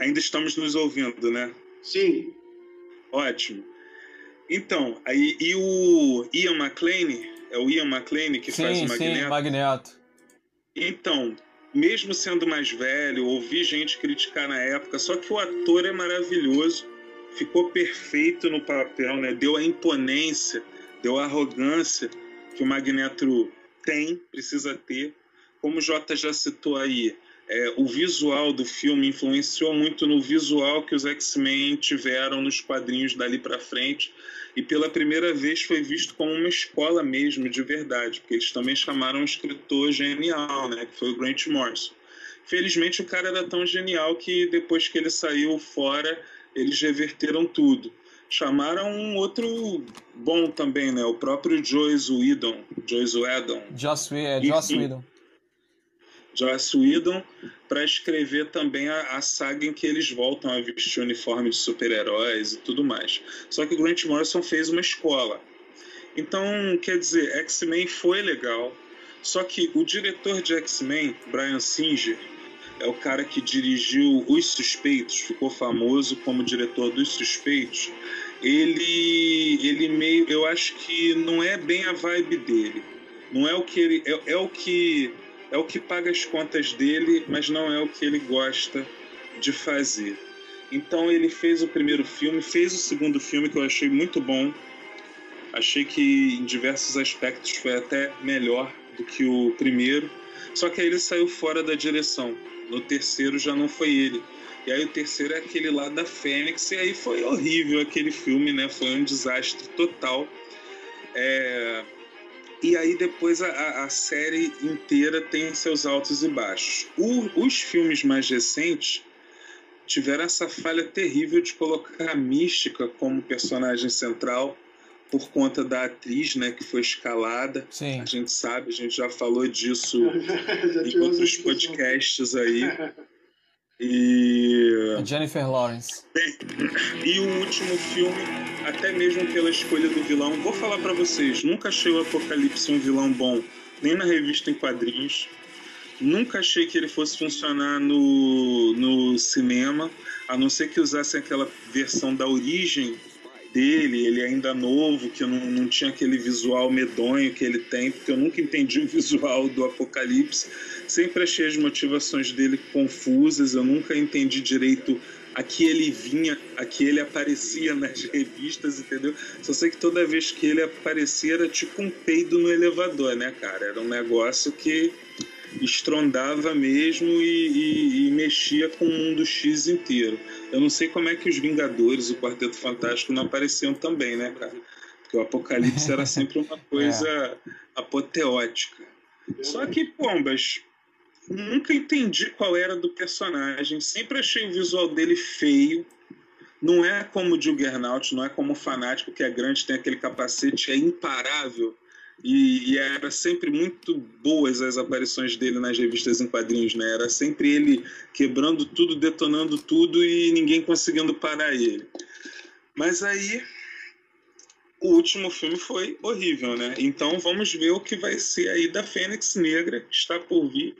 ainda estamos nos ouvindo, né? Sim. Ótimo. Então, aí e o Ian McLean, é o Ian McLean que faz Sim, o sim, Magneto. Magneto. Então, mesmo sendo mais velho, ouvi gente criticar na época, só que o ator é maravilhoso, ficou perfeito no papel, né? Deu a imponência, deu a arrogância que o Magneto tem, precisa ter. Como o Jota já citou aí, é, o visual do filme influenciou muito no visual que os X-Men tiveram nos quadrinhos dali para frente e pela primeira vez foi visto como uma escola mesmo de verdade, porque eles também chamaram um escritor genial, né, que foi o Grant Morrison. Felizmente o cara era tão genial que depois que ele saiu fora, eles reverteram tudo. Chamaram um outro bom também, né, o próprio Joyce Whedon, Joyce Whedon, Joss, é. Whedon. Joss Whedon para escrever também a, a saga em que eles voltam a vestir uniforme de super-heróis e tudo mais. Só que o Grant Morrison fez uma escola. Então, quer dizer, X-Men foi legal. Só que o diretor de X-Men, Brian Singer, é o cara que dirigiu Os Suspeitos, ficou famoso como diretor dos Suspeitos. Ele, ele meio, eu acho que não é bem a vibe dele. Não é o que ele, é, é o que é o que paga as contas dele, mas não é o que ele gosta de fazer. Então ele fez o primeiro filme, fez o segundo filme que eu achei muito bom. Achei que em diversos aspectos foi até melhor do que o primeiro. Só que aí ele saiu fora da direção. No terceiro já não foi ele. E aí o terceiro é aquele lá da Fênix, e aí foi horrível aquele filme, né? Foi um desastre total. É, e aí depois a- a, série inteira tem seus altos e baixos. O- os filmes mais recentes tiveram essa falha terrível de colocar a Mística como personagem central por conta da atriz, né, que foi escalada. Sim. A gente sabe, a gente já falou disso Já em outros podcasts aí. E. Jennifer Lawrence. E o último filme, até mesmo pela escolha do vilão, vou falar para vocês, nunca achei o Apocalipse um vilão bom, nem na revista em quadrinhos. Nunca achei que ele fosse funcionar no, no cinema, a não ser que usassem aquela versão da origem dele, ele ainda novo, que não, não tinha aquele visual medonho que ele tem, porque eu nunca entendi o visual do Apocalipse. Sempre achei as motivações dele confusas, eu nunca entendi direito a que ele vinha, a que ele aparecia nas revistas, entendeu? Só sei que toda vez que ele aparecia era tipo um peido no elevador, né, cara? Era um negócio que estrondava mesmo e, e, e, mexia com o mundo X inteiro. Eu não sei como é que os Vingadores, o Quarteto Fantástico não apareciam também, né, cara? Porque o Apocalipse era sempre uma coisa é. apoteótica. Só que, pombas, nunca entendi qual era do personagem. Sempre achei o visual dele feio. Não é como o Juggernaut, não é como o Fanático, que é grande, tem aquele capacete, é imparável e, e, era sempre muito boas as aparições dele nas revistas em quadrinhos, né? Era sempre ele quebrando tudo, detonando tudo e ninguém conseguindo parar ele. Mas aí o último filme foi horrível, né? Então vamos ver o que vai ser aí da Fênix Negra, que está por vir.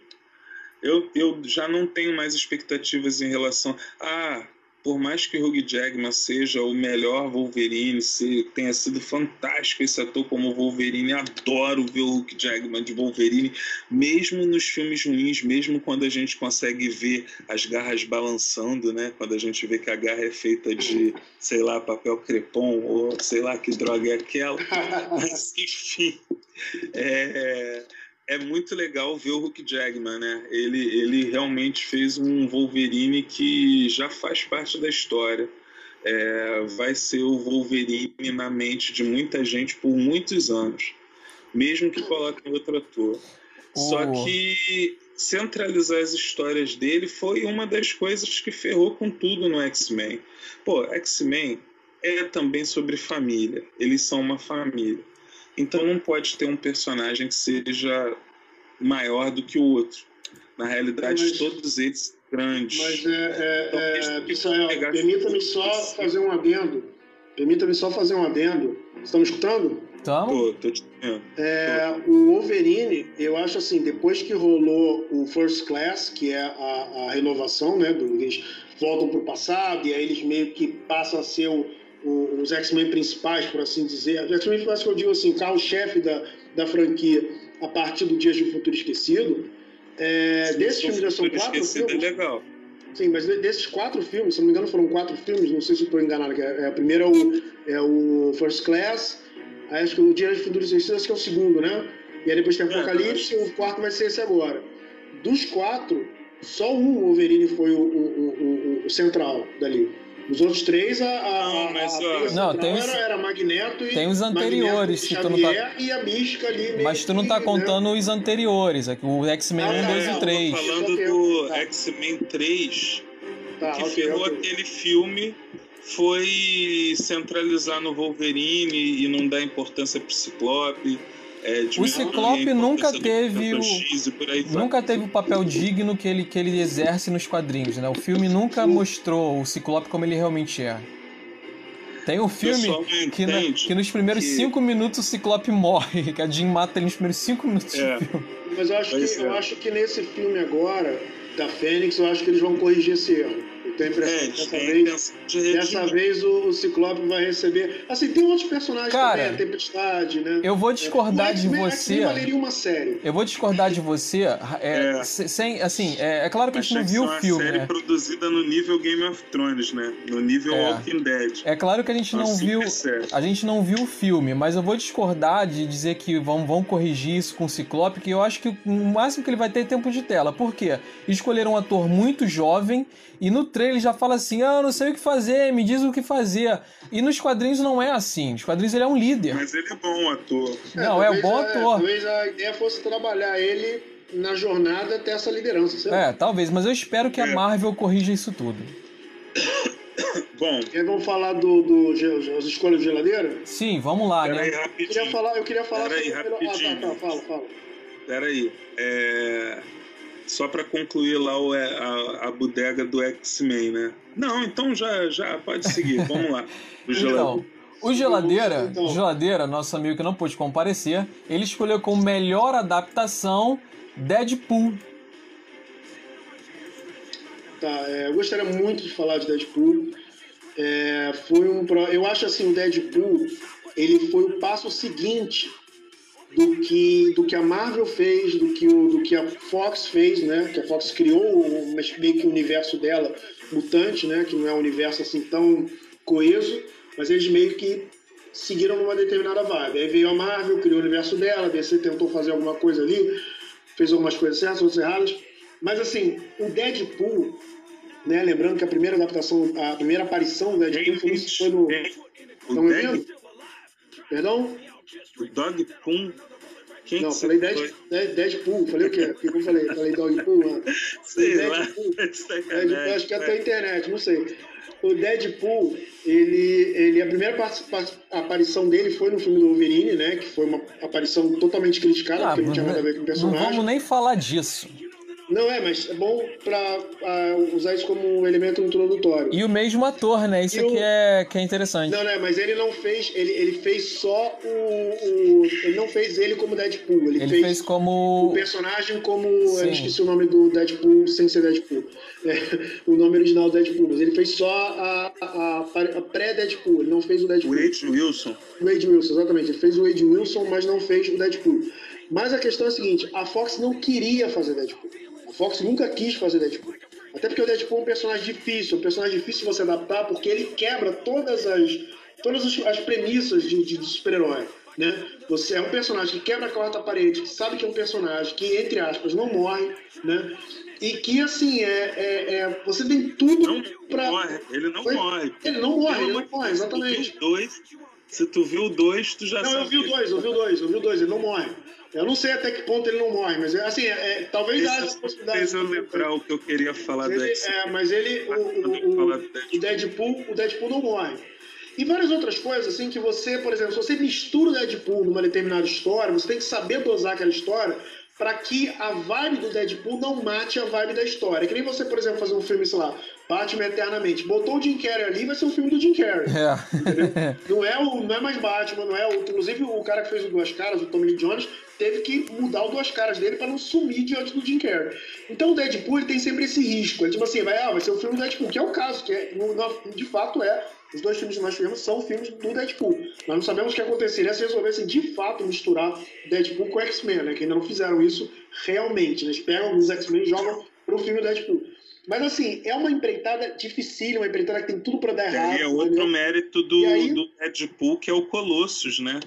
Eu, eu já não tenho mais expectativas em relação. Ah, por mais que Hugh Jackman seja o melhor Wolverine, se tenha sido fantástico esse ator como Wolverine, adoro ver o Hugh Jackman de Wolverine, mesmo nos filmes ruins, mesmo quando a gente consegue ver as garras balançando, né? Quando a gente vê que a garra é feita de, sei lá, papel crepom ou sei lá que droga é aquela. Mas, enfim, é é muito legal ver o Hulk Jackman, né? Ele, ele realmente fez um Wolverine que já faz parte da história. É, vai ser o Wolverine na mente de muita gente por muitos anos, mesmo que coloquem outro ator. Oh. Só que centralizar as histórias dele foi uma das coisas que ferrou com tudo no X-Men. Pô, X-Men é também sobre família. Eles são uma família. Então não pode ter um personagem que seja maior do que o outro. Na realidade, mas, todos eles grandes. Mas é, é, então, é permita-me só fazer um adendo. Permita-me só fazer um adendo. Estão me escutando? Estamos. Tô, tô te é, O Wolverine, eu acho assim, depois que rolou o First Class, que é a, a renovação, né? Do, eles voltam para o passado e aí eles meio que passam a ser o, o, os X-Men principais, por assim dizer. Os X-Men principais que eu digo assim, carro-chefe da, da franquia a partir do Dias de um Futuro Esquecido. É, Sim, desses filmes já são quatro é filmes. É legal. Sim, mas desses quatro filmes, se não me engano, foram quatro filmes, não sei se estou enganado. É, é, a primeira é o, é o First Class, acho que o Dias de Futuro Esquecido acho que é o segundo, né? E aí depois tem é, Apocalipse, é, o quarto vai ser esse agora. Dos quatro, só um Wolverine foi o, o, o, o central dali. Os outros três, a, a, não, mas, a, não, tem os, era, era Magneto e tem os anteriores Magneto, que tu não tá e a Mística ali. Mas tu não tá contando né? os anteriores, o X-Men ah, 1, 2 e 3. Tô falando do tá. X-Men 3, tá, que ferrou okay. aquele filme foi centralizar no Wolverine e não dar importância pro Ciclope. É, o Ciclope nunca teve o, nunca teve o papel digno que ele, que ele exerce nos quadrinhos, né? O filme nunca mostrou o Ciclope como ele realmente é. Tem um filme que, na, que, nos primeiros que... cinco minutos o Ciclope morre, que a Jean mata ele nos primeiros cinco minutos é. do filme. Mas eu acho, que, é. eu acho que nesse filme agora, da Fênix, eu acho que eles vão corrigir esse erro a impressão é, dessa vez, de dessa vez o, o, Ciclope vai receber. Assim, tem outros personagens Cara, também, a Tempestade, né? Eu vou discordar é, de você. valeria uma série. Eu vou discordar de você. É, é. Sem, assim, é, é claro que Mas a gente não viu o filme. É uma série né? produzida no nível Game of Thrones, né? No nível é. Walking Dead. É claro que a gente não viu. A gente não viu o filme, mas eu vou discordar de dizer que vão, vão corrigir isso com o Ciclope, que eu acho que o máximo que ele vai ter é tempo de tela. Por quê? Escolheram um ator muito jovem e no trailer já fala assim: ah, eu não sei o que fazer, me diz o que fazer. E nos quadrinhos não é assim. Nos quadrinhos ele é um líder. Mas ele é bom ator. Não, é, é bom ator. Talvez a ideia fosse trabalhar ele na jornada até essa liderança. Certo? É, talvez, mas eu espero que é. a Marvel corrija isso tudo. Bom. E aí vamos falar do, do, as escolhas de geladeira? Sim, vamos lá, Pera né? Aí, rapidinho. Eu queria falar, eu queria falar Pera sobre... Aí, rapidinho. Ah, tá, tá, fala, fala. Peraí. É... só para concluir lá o, é, a, a bodega do X-Men, né? Não, então já, já pode seguir. Vamos lá. O então, o Geladeira, então. Geladeira, nosso amigo que não pôde comparecer, ele escolheu como melhor adaptação Deadpool. Tá, é, eu gostaria muito de falar de Deadpool. É, foi um, eu acho assim, o Deadpool, ele foi o passo seguinte do que, do que a Marvel fez, do que, o, do que a Fox fez, né? Que a Fox criou meio que o universo dela, mutante, né? Que não é um universo assim tão coeso, mas eles meio que seguiram numa determinada vibe. Aí veio a Marvel, criou o universo dela, a DC tentou fazer alguma coisa ali, fez algumas coisas certas, outras erradas. Mas assim, o Deadpool, né? Lembrando que a primeira adaptação, a primeira aparição do Deadpool foi, foi no. Estão me ouvindo? Perdão? O Dog Poon. Quem não, falei Deadpool, Deadpool. Falei o quê? O que eu falei? Falei Dog Poon? Sei Deadpool. lá. Deadpool, acho que é até a internet, não sei. O Deadpool, ele, ele a primeira aparição dele foi no filme do Wolverine, né? Que foi uma aparição totalmente criticada, ah, porque não tinha nada a ver com o personagem. Não vamos nem falar disso. Não é, mas é bom pra uh, usar isso como um elemento introdutório. E o mesmo ator, né? Isso aqui é, que é interessante. Não, né? Mas ele não fez. Ele, ele fez só o, o Ele não fez ele como Deadpool. Ele, ele fez, fez, como. O personagem como. Sim. Eu esqueci o nome do Deadpool sem ser Deadpool. É, o nome original do Deadpool. Mas ele fez só a, a, a pré-Deadpool. Ele não fez o Deadpool. Wade Wilson. Wade Wilson, exatamente. Ele fez o Wade Wilson, mas não fez o Deadpool. Mas a questão é a seguinte: a Fox não queria fazer Deadpool. Fox nunca quis fazer Deadpool. Até porque o Deadpool é um personagem difícil, um personagem difícil de você adaptar, porque ele quebra todas as, todas as premissas de, de, de super-herói. Né? Você é um personagem que quebra a quarta parede, que sabe que é um personagem que, entre aspas, não morre, né? E que, assim, é, é, é você tem tudo não pra... Morre. Ele não Foi... morre. Ele não morre, ele não morre, exatamente. Dois, se tu viu o dois, tu já não, sabe. Não, eu vi o dois, eu vi o dois, eu vi o dois, ele não morre. Eu não sei até que ponto ele não morre, mas assim, é, talvez haja essa possibilidade. Fez eu lembrar o que eu queria falar ele, É, mas ele, o, o, o, o, Deadpool, o Deadpool não morre. E várias outras coisas, assim, que você, por exemplo, se você mistura o Deadpool numa determinada história, você tem que saber dosar aquela história para que a vibe do Deadpool não mate a vibe da história. Que nem você, por exemplo, fazer um filme, sei lá, Batman Eternamente. Botou o Jim Carrey ali, vai ser um filme do Jim Carrey. É. não, é o, não é mais Batman, não é o. Inclusive, o cara que fez o Duas Caras, o Tommy Lee Jones, teve que mudar o Duas Caras dele para não sumir diante do Jim Carrey. Então o Deadpool tem sempre esse risco. É tipo assim, vai, ah, vai ser o um filme do Deadpool, que é o caso, que é, de fato é. Os dois filmes que nós tivemos são filmes do Deadpool. Nós não sabemos o que aconteceria se resolvessem de fato misturar Deadpool com X-Men, né? Que ainda não fizeram isso realmente. Né? Eles pegam os X-Men e jogam pro filme Deadpool. Mas assim, é uma empreitada difícil, uma empreitada que tem tudo para dar errado. E é outro entendeu? mérito do, aí... do Deadpool, que é o Colossus, né?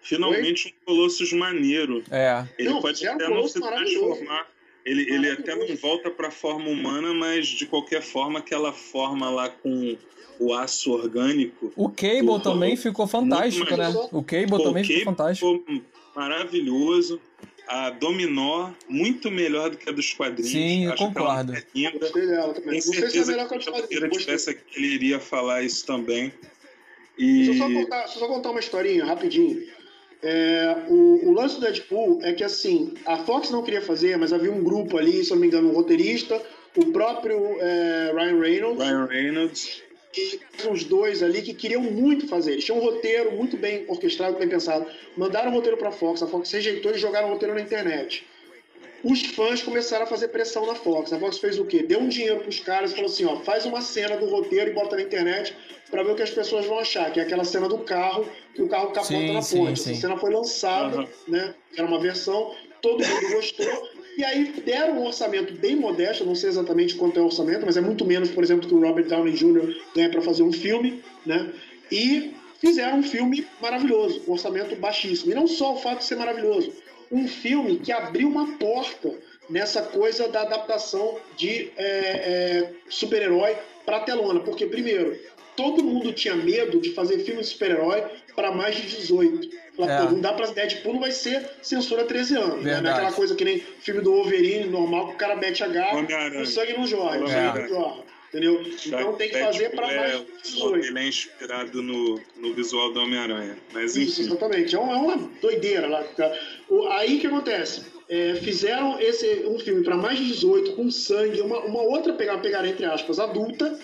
Finalmente Oi? um Colossus maneiro. É. Ele não, pode até um não se transformar. Ele, ele até não volta para a forma humana, mas de qualquer forma, aquela forma lá com o aço orgânico. O Cable também ficou fantástico, né? O Cable Pô, também ficou fantástico. Ficou maravilhoso. A Dominó, muito melhor do que a dos quadrinhos. Sim, eu concordo. É linda. Gostei dela também. Tenho certeza se é melhor que a dos quadrinhos. Se ele tivesse aqui, ele iria falar isso também. E... Deixa, eu só contar, deixa eu só contar uma historinha, rapidinho. É, o, o, lance do Deadpool é que assim, a Fox não queria fazer, mas havia um grupo ali, se eu não me engano, um roteirista, o próprio é, Ryan Reynolds. Ryan Reynolds. E uns dois ali que queriam muito fazer. Eles tinham um roteiro muito bem orquestrado, bem pensado. Mandaram o roteiro para a Fox, a Fox rejeitou e jogaram o roteiro na internet. Os fãs começaram a fazer pressão na Fox. A Fox fez o quê? Deu um dinheiro para os caras e falou assim: ó, faz uma cena do roteiro e bota na internet para ver o que as pessoas vão achar, que é aquela cena do carro, que o carro capota sim, na ponte. Sim, sim. Essa cena foi lançada, uhum. né? Era uma versão, todo mundo gostou. E aí deram um orçamento bem modesto, não sei exatamente quanto é o orçamento, mas é muito menos, por exemplo, que o Robert Downey Jr. ganha para fazer um filme, né? E fizeram um filme maravilhoso, um orçamento baixíssimo. E não só o fato de ser maravilhoso, um filme que abriu uma porta nessa coisa da adaptação de é, é, super-herói para telona. Porque, primeiro, todo mundo tinha medo de fazer filme de super-herói para mais de 18. Falar, é. não dá pra Deadpool, não vai ser censura 13 anos. Né? Aquela coisa que nem filme do Wolverine, normal, que o cara mete a garra e o sangue não jorra. O sangue não jorra. Entendeu? Então tem que fazer para mais de 18. Ele é inspirado no, no visual do Homem-Aranha. Mas Isso, exatamente. É uma, é uma doideira lá. Aí o que acontece? é, fizeram esse um filme para mais de 18, com sangue, uma, uma outra pegada, pegar entre aspas, adulta,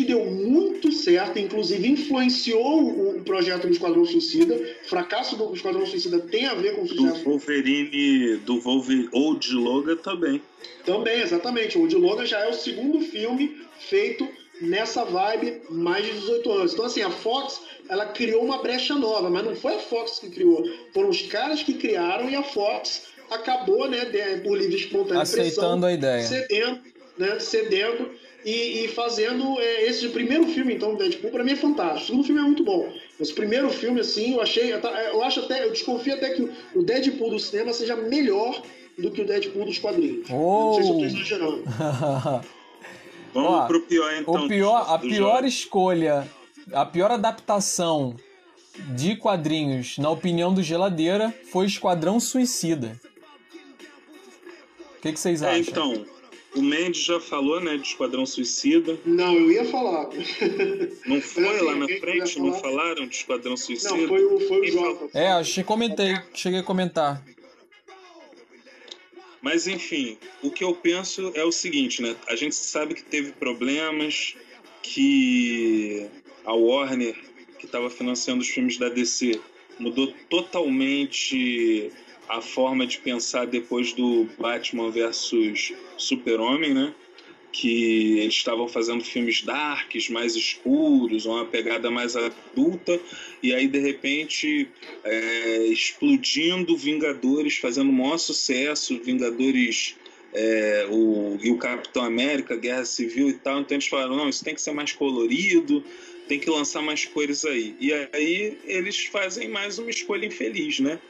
que deu muito certo, inclusive influenciou o, projeto do Esquadrão Suicida. O fracasso do Esquadrão Suicida tem a ver com o sucesso. Do Wolverine, do Wolverine, ou de Logan também. Também, exatamente. O de Logan já é o segundo filme feito nessa vibe mais de 18 anos. Então, assim, a Fox, ela criou uma brecha nova, mas não foi a Fox que criou, foram os caras que criaram e a Fox acabou, né, por livre espontânea Aceitando pressão, a ideia. cedendo, né, cedendo e, e fazendo é, esse primeiro filme, então, Deadpool, pra mim é fantástico. O segundo filme é muito bom. Mas o primeiro filme, assim, eu achei, eu acho até, eu desconfio até que o Deadpool do cinema seja melhor do que o Deadpool dos quadrinhos. Oh. Não sei se eu tô exagerando. Vamos Ó, pro pior então. o pior, a pior jogo. escolha, a pior adaptação de quadrinhos, na opinião do Geladeira, foi Esquadrão Suicida. O que, que vocês É, acham? então, o Mendes já falou, né, de Esquadrão Suicida. Não, eu ia falar. Não foi assim, lá na frente? quiser Não falar- falaram de Esquadrão Suicida? Não, foi o, foi o Jota. É, acho que comentei, cheguei a comentar. Mas enfim, o que eu penso é o seguinte, né? A gente sabe que teve problemas, que a Warner, que estava financiando os filmes da DC, mudou totalmente a forma de pensar depois do Batman versus Super-Homem, né? Que eles estavam fazendo filmes darks, mais escuros, uma pegada mais adulta, e aí de repente é, explodindo Vingadores, fazendo o maior sucesso, Vingadores é, o, e o Capitão América, Guerra Civil e tal. Então eles falaram: não, isso tem que ser mais colorido, tem que lançar mais cores aí. E aí eles fazem mais uma escolha infeliz, né?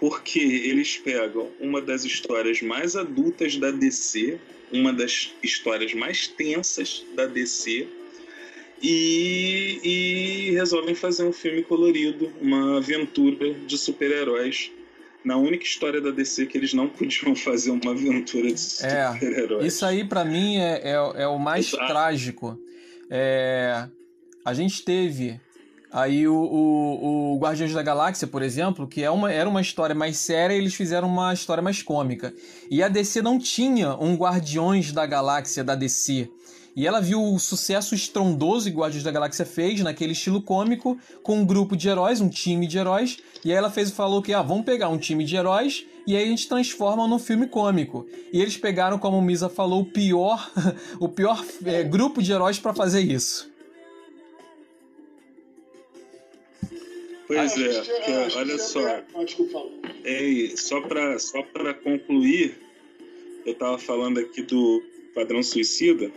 Porque eles pegam uma das histórias mais adultas da DC, uma das histórias mais tensas da DC, e, e resolvem fazer um filme colorido, uma aventura de super-heróis. Na única história da DC que eles não podiam fazer uma aventura de É, super-heróis. Isso aí, pra mim, é, é, é o mais Exato. trágico. É, a gente teve aí o, o, o Guardiões da Galáxia, por exemplo, que é uma, era uma história mais séria eles fizeram uma história mais cômica. E a DC não tinha um Guardiões da Galáxia da DC. E ela viu o sucesso estrondoso que Guardiões da Galáxia fez, naquele estilo cômico, com um grupo de heróis, um time de heróis. E aí ela fez falou que, ah, vamos pegar um time de heróis e aí a gente transforma num filme cômico. E eles pegaram, como o Misa falou, o pior, o pior é, grupo de heróis pra fazer isso. Pois é, que- que olha só. Ah, desculpa, fala. É, só para só pra concluir, eu estava falando aqui do Padrão Suicida.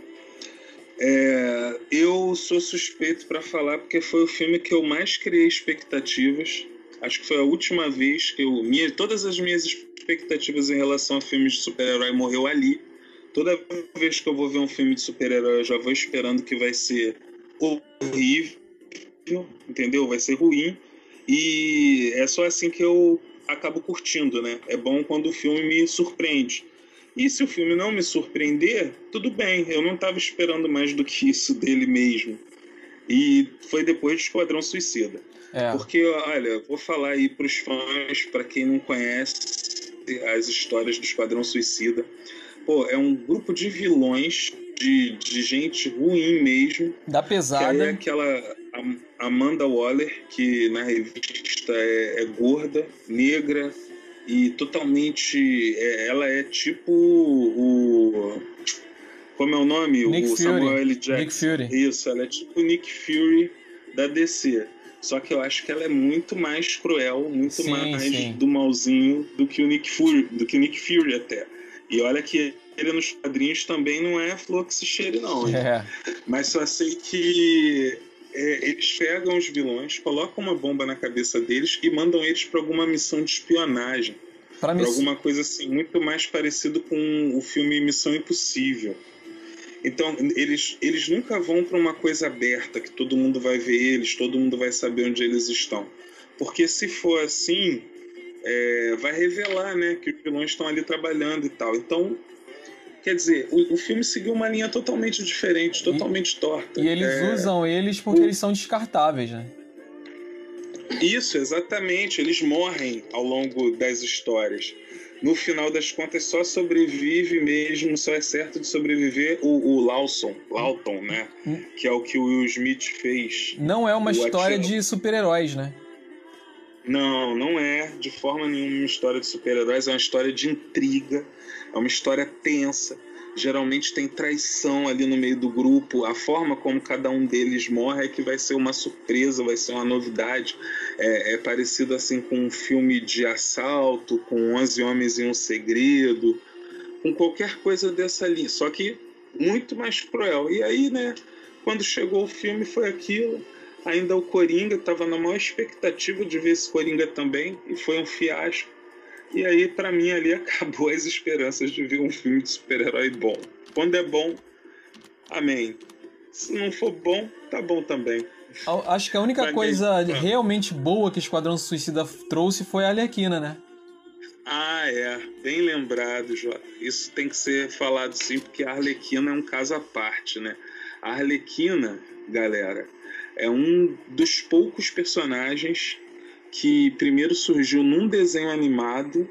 É, eu sou suspeito para falar porque foi o filme que eu mais criei expectativas. Acho que foi a última vez que eu. Minha, todas as minhas expectativas em relação a filmes de super-herói morreu ali. Toda vez que eu vou ver um filme de super-herói, eu já vou esperando que vai ser horrível, entendeu? Vai ser ruim. E é só assim que eu acabo curtindo, né? É bom quando o filme me surpreende. E se o filme não me surpreender, tudo bem, eu não estava esperando mais do que isso dele mesmo. E foi depois de Esquadrão Suicida. É. Porque, olha, vou falar aí pros fãs, para quem não conhece as histórias do Esquadrão Suicida. Pô, é um grupo de vilões, de, de gente ruim mesmo, Da que aí é pesada. aquela Am- Amanda Waller, que na revista é, é gorda, negra e totalmente. é- ela é tipo o. Como é o nome? Nick o Fury. Samuel L. Jackson. Nick Fury. Isso, ela é tipo o Nick Fury da DC. Só que eu acho que ela é muito mais cruel, muito Sim, mais sim. do malzinho do que o Nick Fury, do que o Nick Fury até. E olha que ele nos quadrinhos também não é se cheire, não. É. Mas só sei que é, eles pegam os vilões, colocam uma bomba na cabeça deles e mandam eles para alguma missão de espionagem. Para alguma coisa assim, muito mais parecido com o filme Missão Impossível. Então, eles, eles nunca vão para uma coisa aberta, que todo mundo vai ver eles, todo mundo vai saber onde eles estão. Porque se for assim, é, vai revelar né, que os vilões estão ali trabalhando e tal. Então, quer dizer, o, o filme seguiu uma linha totalmente diferente, totalmente torta. E eles É, usam eles porque eles são descartáveis, né? Isso, exatamente. Eles morrem ao longo das histórias. no final das contas só sobrevive mesmo, só é certo de sobreviver o, o Lawson, Lawton, né? Hum. Que é o que o Will Smith fez. Não é uma O história Atila. de super-heróis, né? Não, não é de forma nenhuma uma história de super-heróis, é uma história de intriga, é uma história tensa. Geralmente tem traição ali no meio do grupo. A forma como cada um deles morre é que vai ser uma surpresa, vai ser uma novidade. É, é parecido assim com um filme de assalto, com 11 Homens e um Segredo, com qualquer coisa dessa linha. Só que muito mais cruel. E aí, né, quando chegou o filme foi aquilo. Ainda o Coringa estava na maior expectativa de ver esse Coringa também e foi um fiasco. E aí, pra mim, ali acabou as esperanças de ver um filme de super-herói bom. Quando é bom, amém. Se não for bom, tá bom também. Acho que a única Pra coisa quem- realmente boa que Esquadrão Suicida trouxe foi a Arlequina, né? Ah, é. Bem lembrado, Jota. Isso tem que ser falado sim, porque a Arlequina é um caso à parte, né? A Arlequina, galera, é um dos poucos personagens que primeiro surgiu num desenho animado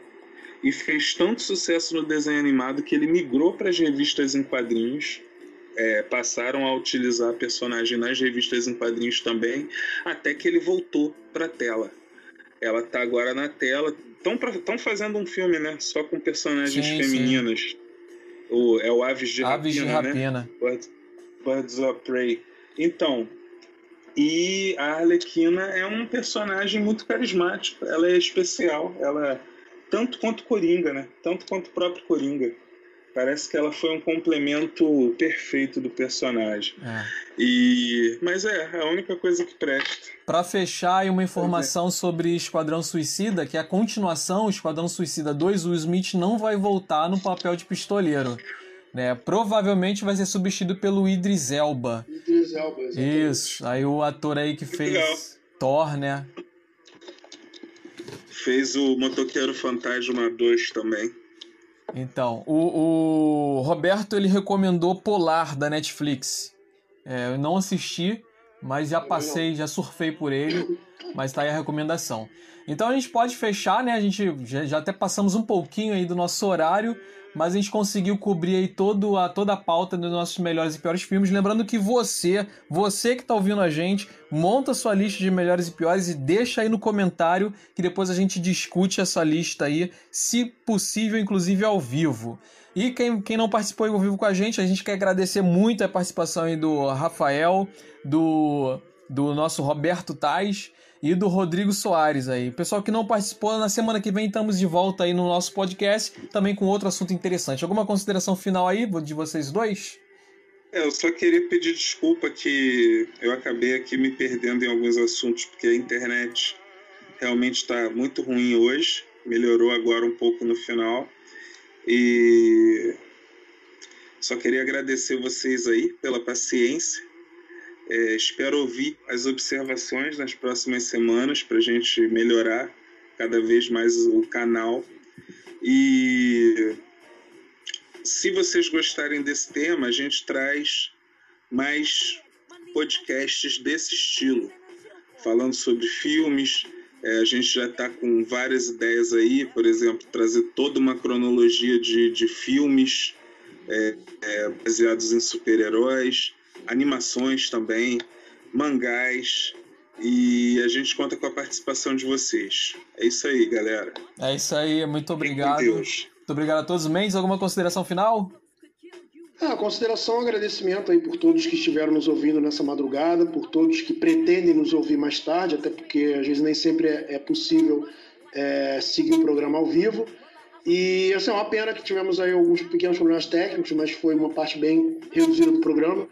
e fez tanto sucesso no desenho animado que ele migrou para as revistas em quadrinhos. É, passaram a utilizar a personagem nas revistas em quadrinhos também, até que ele voltou para a tela. Ela tá agora na tela. Estão fazendo um filme, né? Só com personagens Sim, sim. femininas. O, é o Aves de Aves de Rapina, né? Rapina. Birds, Birds of Prey. Então, e a Arlequina é um personagem muito carismático. Ela é especial. Ela é tanto quanto Coringa, né? Tanto quanto o próprio Coringa. Parece que ela foi um complemento perfeito do personagem. É. E mas é a única coisa que presta. Pra fechar, uma é. informação sobre Esquadrão Suicida, que a continuação, Esquadrão Suicida 2, o Smith não vai voltar no papel de pistoleiro. Né? Provavelmente vai ser substituído pelo Idris Elba. Idris Elba, exatamente. Isso, aí o ator aí que fez Legal. Thor, né? Fez o Motoqueiro Fantasma 2 também. Então, o, o Roberto ele recomendou Polar da Netflix. É, eu não assisti, mas já passei, já surfei por ele, mas tá aí a recomendação. Então a gente pode fechar, né? A gente já, já até passamos um pouquinho aí do nosso horário, mas a gente conseguiu cobrir aí todo a, toda a pauta dos nossos melhores e piores filmes. Lembrando que você, você que tá ouvindo a gente, monta sua lista de melhores e piores e deixa aí no comentário que depois a gente discute essa lista aí, se possível, inclusive ao vivo. E quem, quem não participou ao vivo com a gente, a gente quer agradecer muito a participação aí do Rafael, do, do nosso Roberto Tais e do Rodrigo Soares aí. Pessoal que não participou, na semana que vem estamos de volta aí no nosso podcast, também com outro assunto interessante. Alguma consideração final aí de vocês dois? É, eu só queria pedir desculpa que eu acabei aqui me perdendo em alguns assuntos, porque a internet realmente está muito ruim hoje, melhorou agora um pouco no final. E só queria agradecer vocês aí pela paciência. É, espero ouvir as observações nas próximas semanas para a gente melhorar cada vez mais o canal. E se vocês gostarem desse tema, a gente traz mais podcasts desse estilo, falando sobre filmes. É, a gente já está com várias ideias aí, por exemplo, trazer toda uma cronologia de, de filmes é, é, baseados em super-heróis, animações também, mangás. E a gente conta com a participação de vocês. É isso aí, galera. É isso aí, muito Fiquem com obrigado. Deus. Muito obrigado a todos. Mendes, alguma consideração final? Ah, consideração, agradecimento aí por todos que estiveram nos ouvindo nessa madrugada, por todos que pretendem nos ouvir mais tarde, até porque às vezes nem sempre é, é possível é, seguir o programa ao vivo. E assim, é uma pena que tivemos aí alguns pequenos problemas técnicos, mas foi uma parte bem reduzida do programa.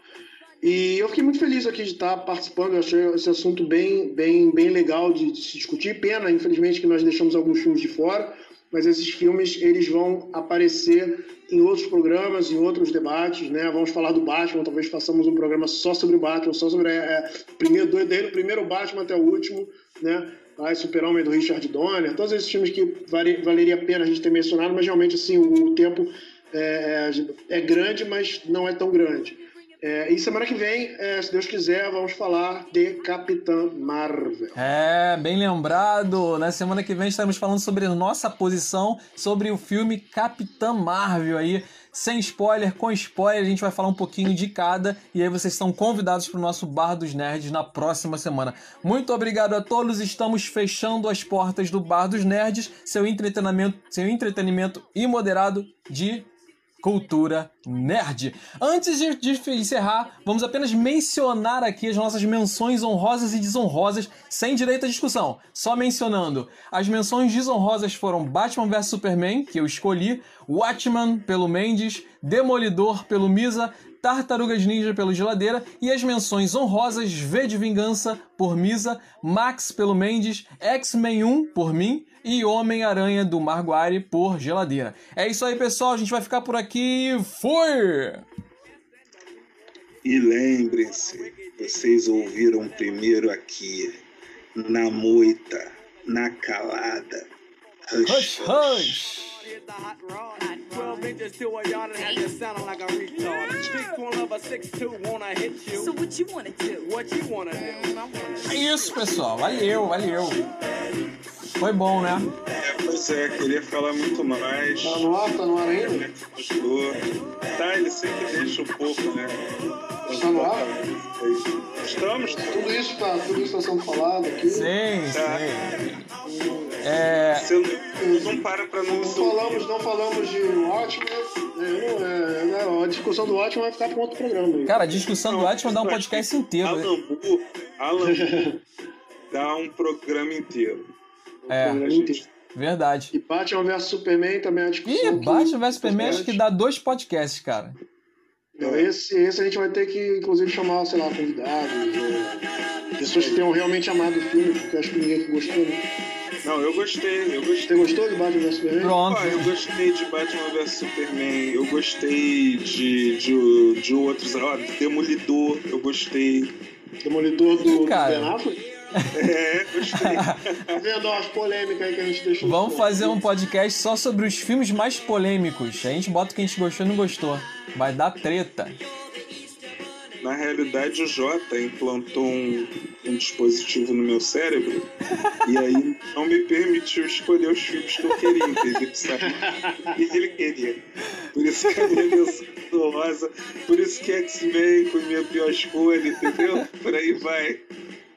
E eu fiquei muito feliz aqui de estar participando, eu achei esse assunto bem, bem, bem legal de, de se discutir. Pena, infelizmente, que nós deixamos alguns filmes de fora, mas esses filmes eles vão aparecer em outros programas, em outros debates, né? Vamos falar do Batman, talvez façamos um programa só sobre o Batman, só sobre é, primeiro, desde o primeiro Batman até o último, né? Ah, Super-Homem do Richard Donner, todos esses filmes que vale, valeria a pena a gente ter mencionado, mas realmente assim o, o tempo é, é, é grande, mas não é tão grande. É, e semana que vem, é, se Deus quiser, vamos falar de Capitã Marvel. É, bem lembrado. Na semana que vem estaremos falando sobre nossa posição sobre o filme Capitã Marvel aí. Sem spoiler, com spoiler, a gente vai falar um pouquinho de cada. E aí vocês estão convidados para o nosso Bar dos Nerds na próxima semana. Muito obrigado a todos. Estamos fechando as portas do Bar dos Nerds, seu entretenimento, seu entretenimento imoderado de cultura nerd. Antes de, de, encerrar, vamos apenas mencionar aqui as nossas menções honrosas e desonrosas, sem direito à discussão, só mencionando. As menções desonrosas foram Batman vs Superman, que eu escolhi, Watchman pelo Mendes, Demolidor pelo Misa, Tartarugas Ninja pelo Geladeira e as menções honrosas V de Vingança por Misa, Max pelo Mendes, X-Men 1 por mim e Homem-Aranha do Marguari por Geladeira. É isso aí, pessoal. A gente vai ficar por aqui. Fui! E lembrem-se, vocês ouviram primeiro aqui, na moita, na calada. Hush, hush! hush. hit the hot rod. 12 inches to a yard and have you sounding like a retard. Streets one of a 6'2 wanna hit you. So what you wanna do? What you wanna do? É isso, pessoal. Valeu, valeu. Foi bom, né? É, pois é, queria falar muito mais. Tá no ar, tá no ar ainda? Tá, ele sempre deixa um pouco, né? Está no ar? Estamos. Tudo isso tá, tudo isso tá sendo falado aqui. Sim, Tá. sim. É, Você não, não para pra não Não falamos, não falamos de Watchmen. É, não, é, não, a discussão do Watchmen vai ficar para outro programa. aí. cara, a discussão do Batman dá um podcast inteiro. né? Alan Moore, Alan Moore dá um programa inteiro. É, Programa inteiro. verdade. E Batman vs Superman também é a discussão. Ih, Batman vs Superman acho que dá dois podcasts, cara. Então, esse, esse a gente vai ter que, inclusive, chamar, sei lá, convidados, é, pessoas que tenham realmente amado o filme, porque acho que ninguém que gostou. Né? Não, eu gostei, eu gostei. Você gostou de Batman vs Superman? Pronto. Ah, eu gostei de Batman vs Superman, eu gostei de, de, de outros, ó, Demolidor, eu gostei. Demolidor do, Ih, do Ben Affleck? É, gostei. Tá vendo ó, as polêmicas aí que a gente deixou. Vamos fazer um podcast só sobre os filmes mais polêmicos. A gente bota o que a gente gostou e não gostou. Vai dar treta. Na realidade, o Jota implantou um, um dispositivo no meu cérebro e aí não me permitiu escolher os filmes que eu queria, entendeu? Sabe? E ele queria. Por isso que a minha menção rosa, por isso que X-Men foi minha pior escolha, entendeu? Por aí vai.